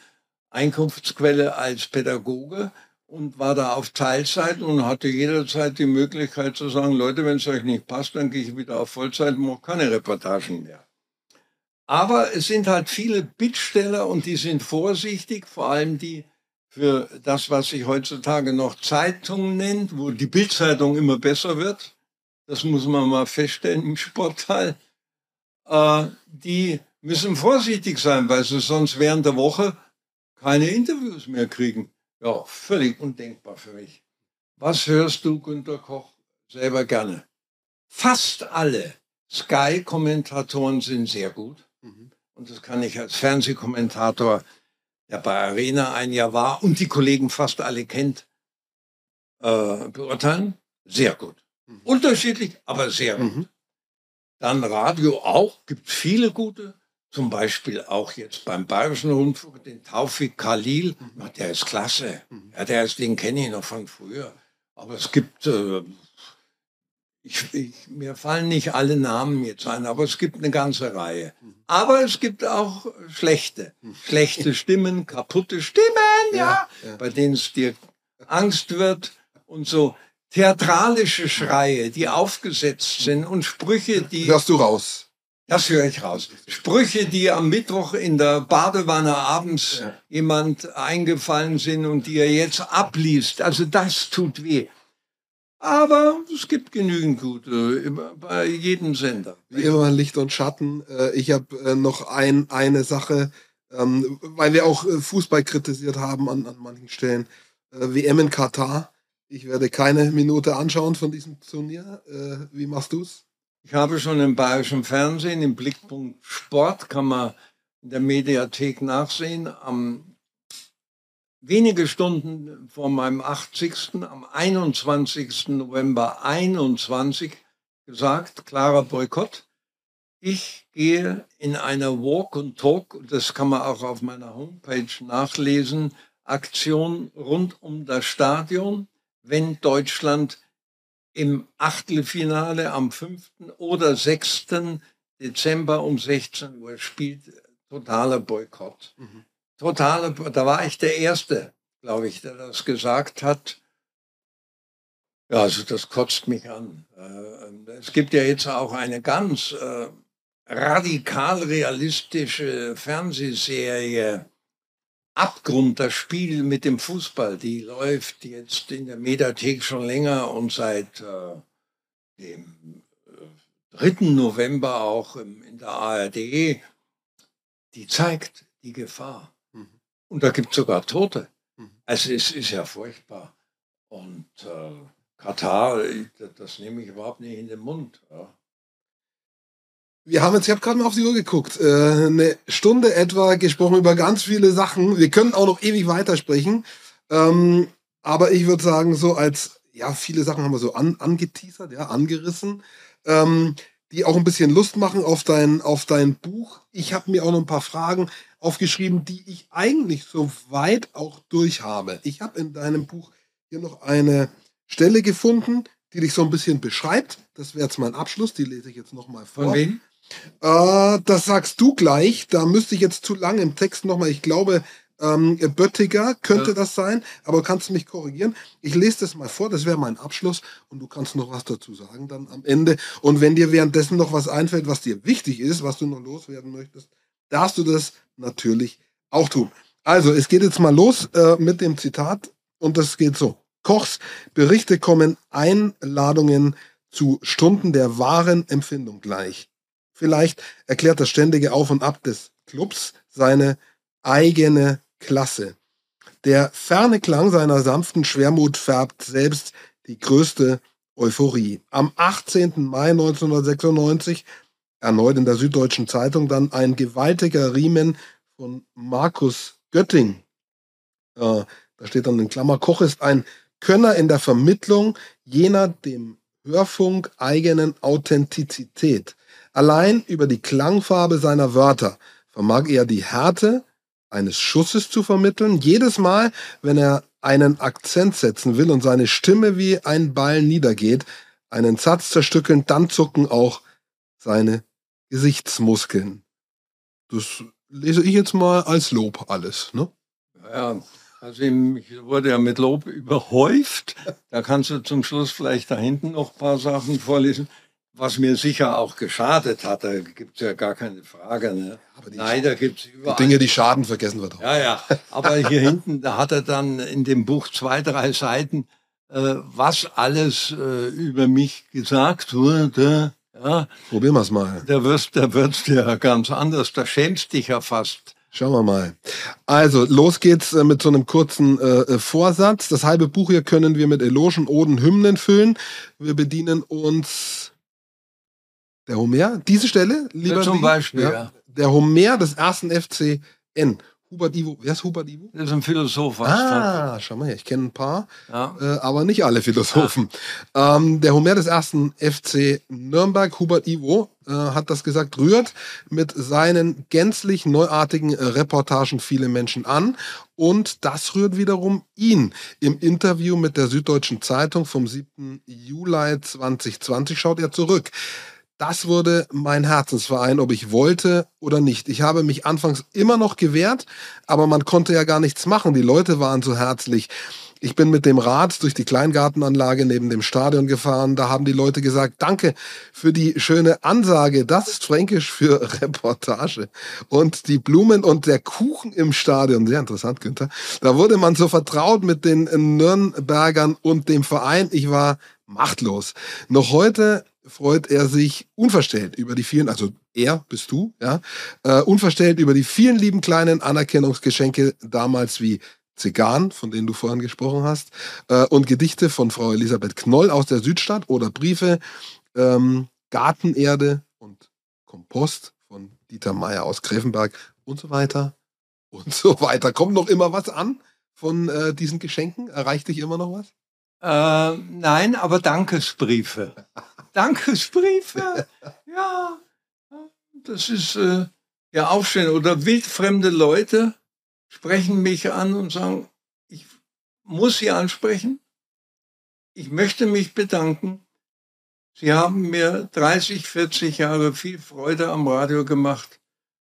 Einkunftsquelle als Pädagoge und war da auf Teilzeit und hatte jederzeit die Möglichkeit zu sagen, Leute, wenn es euch nicht passt, dann gehe ich wieder auf Vollzeit und mache keine Reportagen mehr. Aber es sind halt viele Bittsteller und die sind vorsichtig, vor allem die für das, was sich heutzutage noch Zeitung nennt, wo die Bildzeitung immer besser wird. Das muss man mal feststellen im Sportteil. Äh, die müssen vorsichtig sein, weil sie sonst während der Woche keine Interviews mehr kriegen. Ja, völlig undenkbar für mich. Was hörst du, Günter Koch, selber gerne? Fast alle Sky-Kommentatoren sind sehr gut. Und das kann ich als Fernsehkommentator, der bei Arena ein Jahr war und die Kollegen fast alle kennt, äh, beurteilen. Sehr gut. Mhm. Unterschiedlich, aber sehr gut. Mhm. Dann Radio auch, gibt viele gute. Zum Beispiel auch jetzt beim Bayerischen Rundfunk, den Taufik Khalil. Na, der ist klasse. Mhm. Ja, der ist, den kenne ich noch von früher. Aber es gibt, äh, ich, ich, mir fallen nicht alle Namen jetzt ein, aber es gibt eine ganze Reihe. Mhm. Aber es gibt auch schlechte, schlechte Stimmen, kaputte Stimmen, Ja, ja. bei denen es dir Angst wird und so theatralische Schreie, die aufgesetzt sind und Sprüche, die Hörst du raus? Das höre ich raus. Sprüche, die am Mittwoch in der Badewanne abends Ja. jemand eingefallen sind und die er jetzt abliest. Also das tut weh. Aber es gibt genügend gute immer bei jedem Sender. Wie immer Licht und Schatten. Äh, Ich habe äh, noch ein, eine Sache, ähm, weil wir auch äh, Fußball kritisiert haben an, an manchen Stellen. WM in Katar. Ich werde keine Minute anschauen von diesem Turnier. Wie machst du's? Ich habe schon im bayerischen Fernsehen, im Blickpunkt Sport, kann man in der Mediathek nachsehen, am wenige Stunden vor meinem 80. am 21. November 21 gesagt, klarer Boykott. Ich gehe in einer Walk and Talk, das kann man auch auf meiner Homepage nachlesen, Aktion rund um das Stadion, wenn Deutschland im Achtelfinale am 5. oder 6. Dezember um 16 Uhr spielt. Totaler Boykott. Mhm. Totaler, Bo- da war ich der Erste, glaube ich, der das gesagt hat. Ja, also das kotzt mich an. Äh, Es gibt ja jetzt auch eine ganz äh, radikal realistische Fernsehserie, Abgrund, das Spiel mit dem Fußball, die läuft jetzt in der Mediathek schon länger und seit äh, dem äh, 3. November auch im, in der ARD. Die zeigt die Gefahr. Mhm. Und da gibt es sogar Tote. Mhm. Also es ist ja furchtbar. Und äh, Katar, das, das nehme ich überhaupt nicht in den Mund. Ja. Wir haben jetzt, ich habe gerade mal auf die Uhr geguckt, äh, eine Stunde etwa gesprochen über ganz viele Sachen. Wir können auch noch ewig weitersprechen. Ähm, aber ich würde sagen, so als, ja, viele Sachen haben wir so an, angeteasert, ja, angerissen, ähm, die auch ein bisschen Lust machen auf dein, auf dein Buch. Ich habe mir auch noch ein paar Fragen aufgeschrieben, die ich eigentlich so weit auch durch habe. Ich habe in deinem Buch hier noch eine Stelle gefunden, die dich so ein bisschen beschreibt. Das wäre jetzt mein Abschluss, die lese ich jetzt nochmal vor. Von wem? Äh, das sagst du gleich. Da müsste ich jetzt zu lange im Text nochmal. Ich glaube, ähm, Böttiger könnte Ja. das sein, aber kannst du mich korrigieren? Ich lese das mal vor, das wäre mein Abschluss und du kannst noch was dazu sagen dann am Ende. Und wenn dir währenddessen noch was einfällt, was dir wichtig ist, was du noch loswerden möchtest, darfst du das natürlich auch tun. Also, es geht jetzt mal los äh, mit dem Zitat und das geht so. Kochs Berichte kommen Einladungen zu Stunden der wahren Empfindung gleich. Vielleicht erklärt das ständige Auf und Ab des Clubs seine eigene Klasse. Der ferne Klang seiner sanften Schwermut färbt selbst die größte Euphorie. Am 18. Mai 1996, erneut in der Süddeutschen Zeitung, dann ein gewaltiger Riemen von Markus Götting. Äh, da steht dann in Klammer, Koch ist ein Könner in der Vermittlung jener dem Hörfunk eigenen Authentizität. Allein über die Klangfarbe seiner Wörter vermag er die Härte eines Schusses zu vermitteln. Jedes Mal, wenn er einen Akzent setzen will und seine Stimme wie ein Ball niedergeht, einen Satz zerstückeln, dann zucken auch seine Gesichtsmuskeln. Das lese ich jetzt mal als Lob alles. Ne? Ja, also ich wurde ja mit Lob überhäuft. Da kannst du zum Schluss vielleicht da hinten noch ein paar Sachen vorlesen, was mir sicher auch geschadet hat. Da gibt es ja gar keine Frage. Ne? Aber die, Nein, da gibt es überall. Dinge, die schaden, vergessen wir doch. Ja, ja. Aber hier hinten, da hat er dann in dem Buch zwei, drei Seiten, äh, was alles äh, über mich gesagt wurde. Ja, Probieren wir es mal. da wirst, da wird's ja ganz anders. Da schämst dich ja fast. Schauen wir mal. Also, los geht's äh, mit so einem kurzen äh, äh, Vorsatz. Das halbe Buch hier können wir mit Elogen, Oden, Hymnen füllen. Wir bedienen uns der Homer. Diese Stelle, lieber zum Lee, Beispiel, ja. Der Homer des ersten FCN. Hubert Ivo. Wer ist Hubert Ivo? Das ist ein Philosoph. Ah, schau mal her, ich kenne ein paar. Ja. äh, aber nicht alle Philosophen. Ähm, der Homer des ersten FC Nürnberg, Hubert Ivo, äh, hat das gesagt, rührt mit seinen gänzlich neuartigen Reportagen viele Menschen an. Und das rührt wiederum ihn. Im Interview mit der Süddeutschen Zeitung vom 7. Juli 2020 schaut er zurück. Das wurde mein Herzensverein, ob ich wollte oder nicht. Ich habe mich anfangs immer noch gewehrt, aber man konnte ja gar nichts machen. Die Leute waren so herzlich. Ich bin mit dem Rad durch die Kleingartenanlage neben dem Stadion gefahren. Da haben die Leute gesagt, danke für die schöne Ansage. Das ist fränkisch für Reportage. Und die Blumen und der Kuchen im Stadion, sehr interessant, Günther. Da wurde man so vertraut mit den Nürnbergern und dem Verein. Ich war machtlos. Noch heute freut er sich unverstellt über die vielen, also er bist du, ja, äh, unverstellt über die vielen lieben kleinen Anerkennungsgeschenke damals wie Zigarren, von denen du vorhin gesprochen hast, äh, und Gedichte von Frau Elisabeth Knoll aus der Südstadt oder Briefe, ähm, Gartenerde und Kompost von Dieter Meier aus Gräfenberg und so weiter und so weiter. Kommt noch immer was an von äh, diesen Geschenken? Erreicht dich immer noch was? Äh, nein, aber Dankesbriefe. Dankesbriefe, ja. Das ist äh, ja aufstehen. Oder wildfremde Leute sprechen mich an und sagen, ich muss Sie ansprechen. Ich möchte mich bedanken. Sie haben mir 30, 40 Jahre viel Freude am Radio gemacht.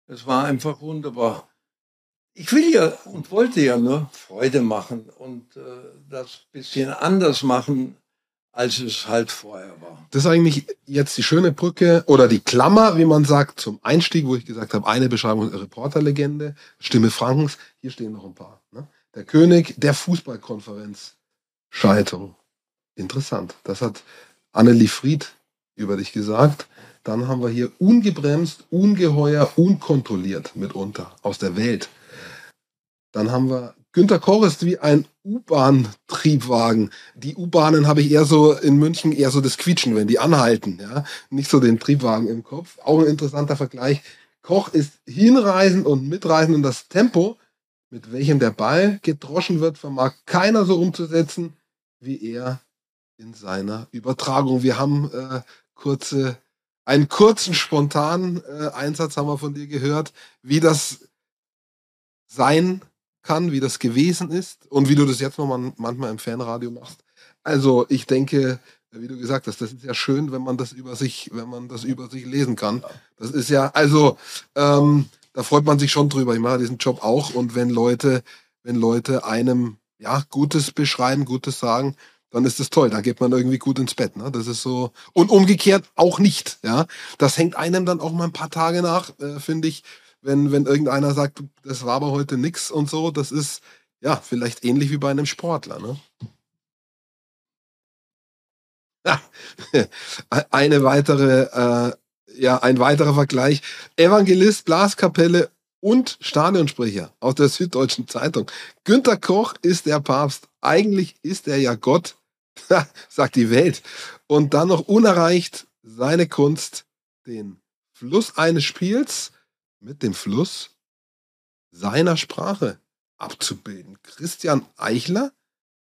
Es war einfach wunderbar. Ich will ja und wollte ja nur Freude machen und äh, das bisschen anders machen, als es halt vorher war. Das ist eigentlich jetzt die schöne Brücke oder die Klammer, wie man sagt, zum Einstieg, wo ich gesagt habe, eine Beschreibung Reporterlegende, Stimme Frankens. Hier stehen noch ein paar. Ne? Der König der Fußballkonferenz. Schaltung. Interessant. Das hat Annelie Fried über dich gesagt. Dann haben wir hier ungebremst, ungeheuer, unkontrolliert mitunter aus der Welt. Dann haben wir Günter Korrest wie ein U-Bahn-Triebwagen. Die U-Bahnen habe ich eher so in München eher so das Quietschen, wenn die anhalten, ja. Nicht so den Triebwagen im Kopf. Auch ein interessanter Vergleich. Koch ist hinreisend und mitreisend und das Tempo, mit welchem der Ball gedroschen wird, vermag keiner so umzusetzen, wie er in seiner Übertragung. Wir haben äh, kurze, einen kurzen, spontanen äh, Einsatz haben wir von dir gehört, wie das sein kann, wie das gewesen ist und wie du das jetzt noch mal, manchmal im Fanradio machst. Also ich denke, wie du gesagt hast, das ist ja schön, wenn man das über sich, wenn man das über sich lesen kann. Das ist ja, also ähm, da freut man sich schon drüber. Ich mache diesen Job auch und wenn Leute, wenn Leute einem ja Gutes beschreiben, Gutes sagen, dann ist das toll. Da geht man irgendwie gut ins Bett. Ne? Das ist so und umgekehrt auch nicht. Ja, das hängt einem dann auch mal ein paar Tage nach, äh, finde ich wenn, wenn irgendeiner sagt, das war aber heute nix und so, das ist ja vielleicht ähnlich wie bei einem Sportler. Ne? Ja. Eine weitere, äh, ja, ein weiterer Vergleich. Evangelist, Blaskapelle und Stadionsprecher aus der Süddeutschen Zeitung. Günter Koch ist der Papst. Eigentlich ist er ja Gott, sagt die Welt. Und dann noch unerreicht seine Kunst, den Fluss eines Spiels mit dem Fluss seiner Sprache abzubilden. Christian Eichler,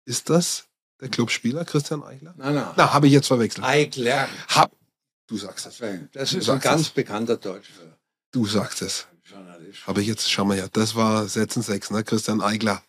ist das der Clubspieler Christian Eichler? Nein, nein. Na, habe ich jetzt verwechselt. Eichler. Hab, du sagst es. Das ist ein ganz es. bekannter deutscher Du sagst es. Journalist. Habe ich jetzt, schau mal her, das war Sätzen 6, ne? Christian Eichler.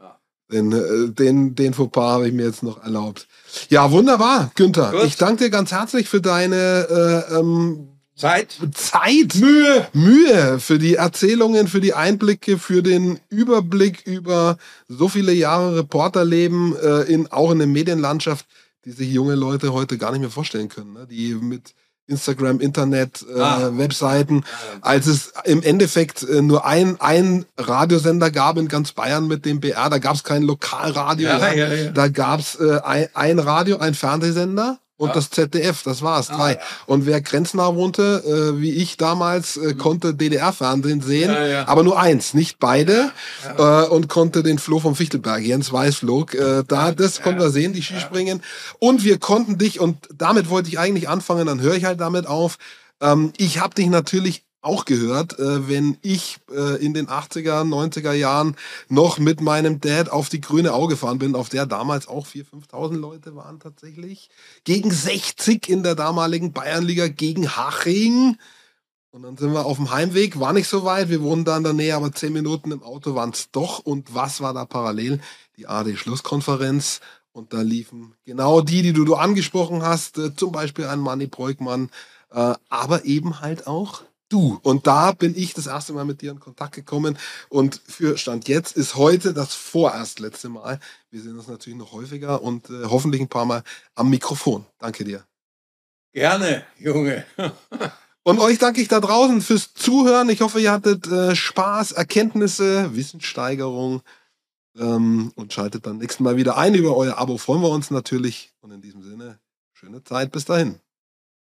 Ja. Den, äh, den, den Fauxpas habe ich mir jetzt noch erlaubt. Ja, wunderbar, Günther. Gut. Ich danke dir ganz herzlich für deine äh, ähm, Zeit. Zeit, Mühe, Mühe für die Erzählungen, für die Einblicke, für den Überblick über so viele Jahre Reporterleben äh, in auch in der Medienlandschaft, die sich junge Leute heute gar nicht mehr vorstellen können, ne? die mit Instagram, Internet, äh, Ah. Webseiten, als es im Endeffekt äh, nur ein, ein Radiosender gab in ganz Bayern mit dem BR, da gab es kein Lokalradio, Ja, ja. ja, da gab es äh, ein, ein Radio, ein Fernsehsender und Ja. das ZDF, das war's, Ah, drei. ja. Und wer grenznah wohnte, äh, wie ich damals, äh, konnte DDR-Fernsehen sehen, Ja, aber nur eins, nicht beide, äh, und konnte den Flo vom Fichtelberg, Jens Weißflog, äh, da, das konnten wir sehen, die Skispringen. Und wir konnten dich, und damit wollte ich eigentlich anfangen, dann höre ich halt damit auf, ähm, ich habe dich natürlich auch gehört, äh, wenn ich äh, in den 80er, 90er Jahren noch mit meinem Dad auf die grüne Au gefahren bin, auf der damals auch 4.000, 5.000 Leute waren tatsächlich. Gegen 60 in der damaligen Bayernliga gegen Haching. Und dann sind wir auf dem Heimweg, war nicht so weit, wir wohnen da in der Nähe, aber zehn Minuten im Auto waren es doch. Und was war da parallel? Die AD-Schlusskonferenz. Und da liefen genau die, die du, du angesprochen hast, äh, zum Beispiel ein Manny Breukmann, äh, aber eben halt auch du. Und da bin ich das erste Mal mit dir in Kontakt gekommen. Und für Stand jetzt ist heute das vorerst letzte Mal. Wir sehen uns natürlich noch häufiger und äh, hoffentlich ein paar Mal am Mikrofon. Danke dir. Gerne, Junge. Und euch danke ich da draußen fürs Zuhören. Ich hoffe, ihr hattet äh, Spaß, Erkenntnisse, Wissenssteigerung ähm, und schaltet dann nächsten Mal wieder ein. Über euer Abo freuen wir uns natürlich. Und in diesem Sinne, schöne Zeit. Bis dahin.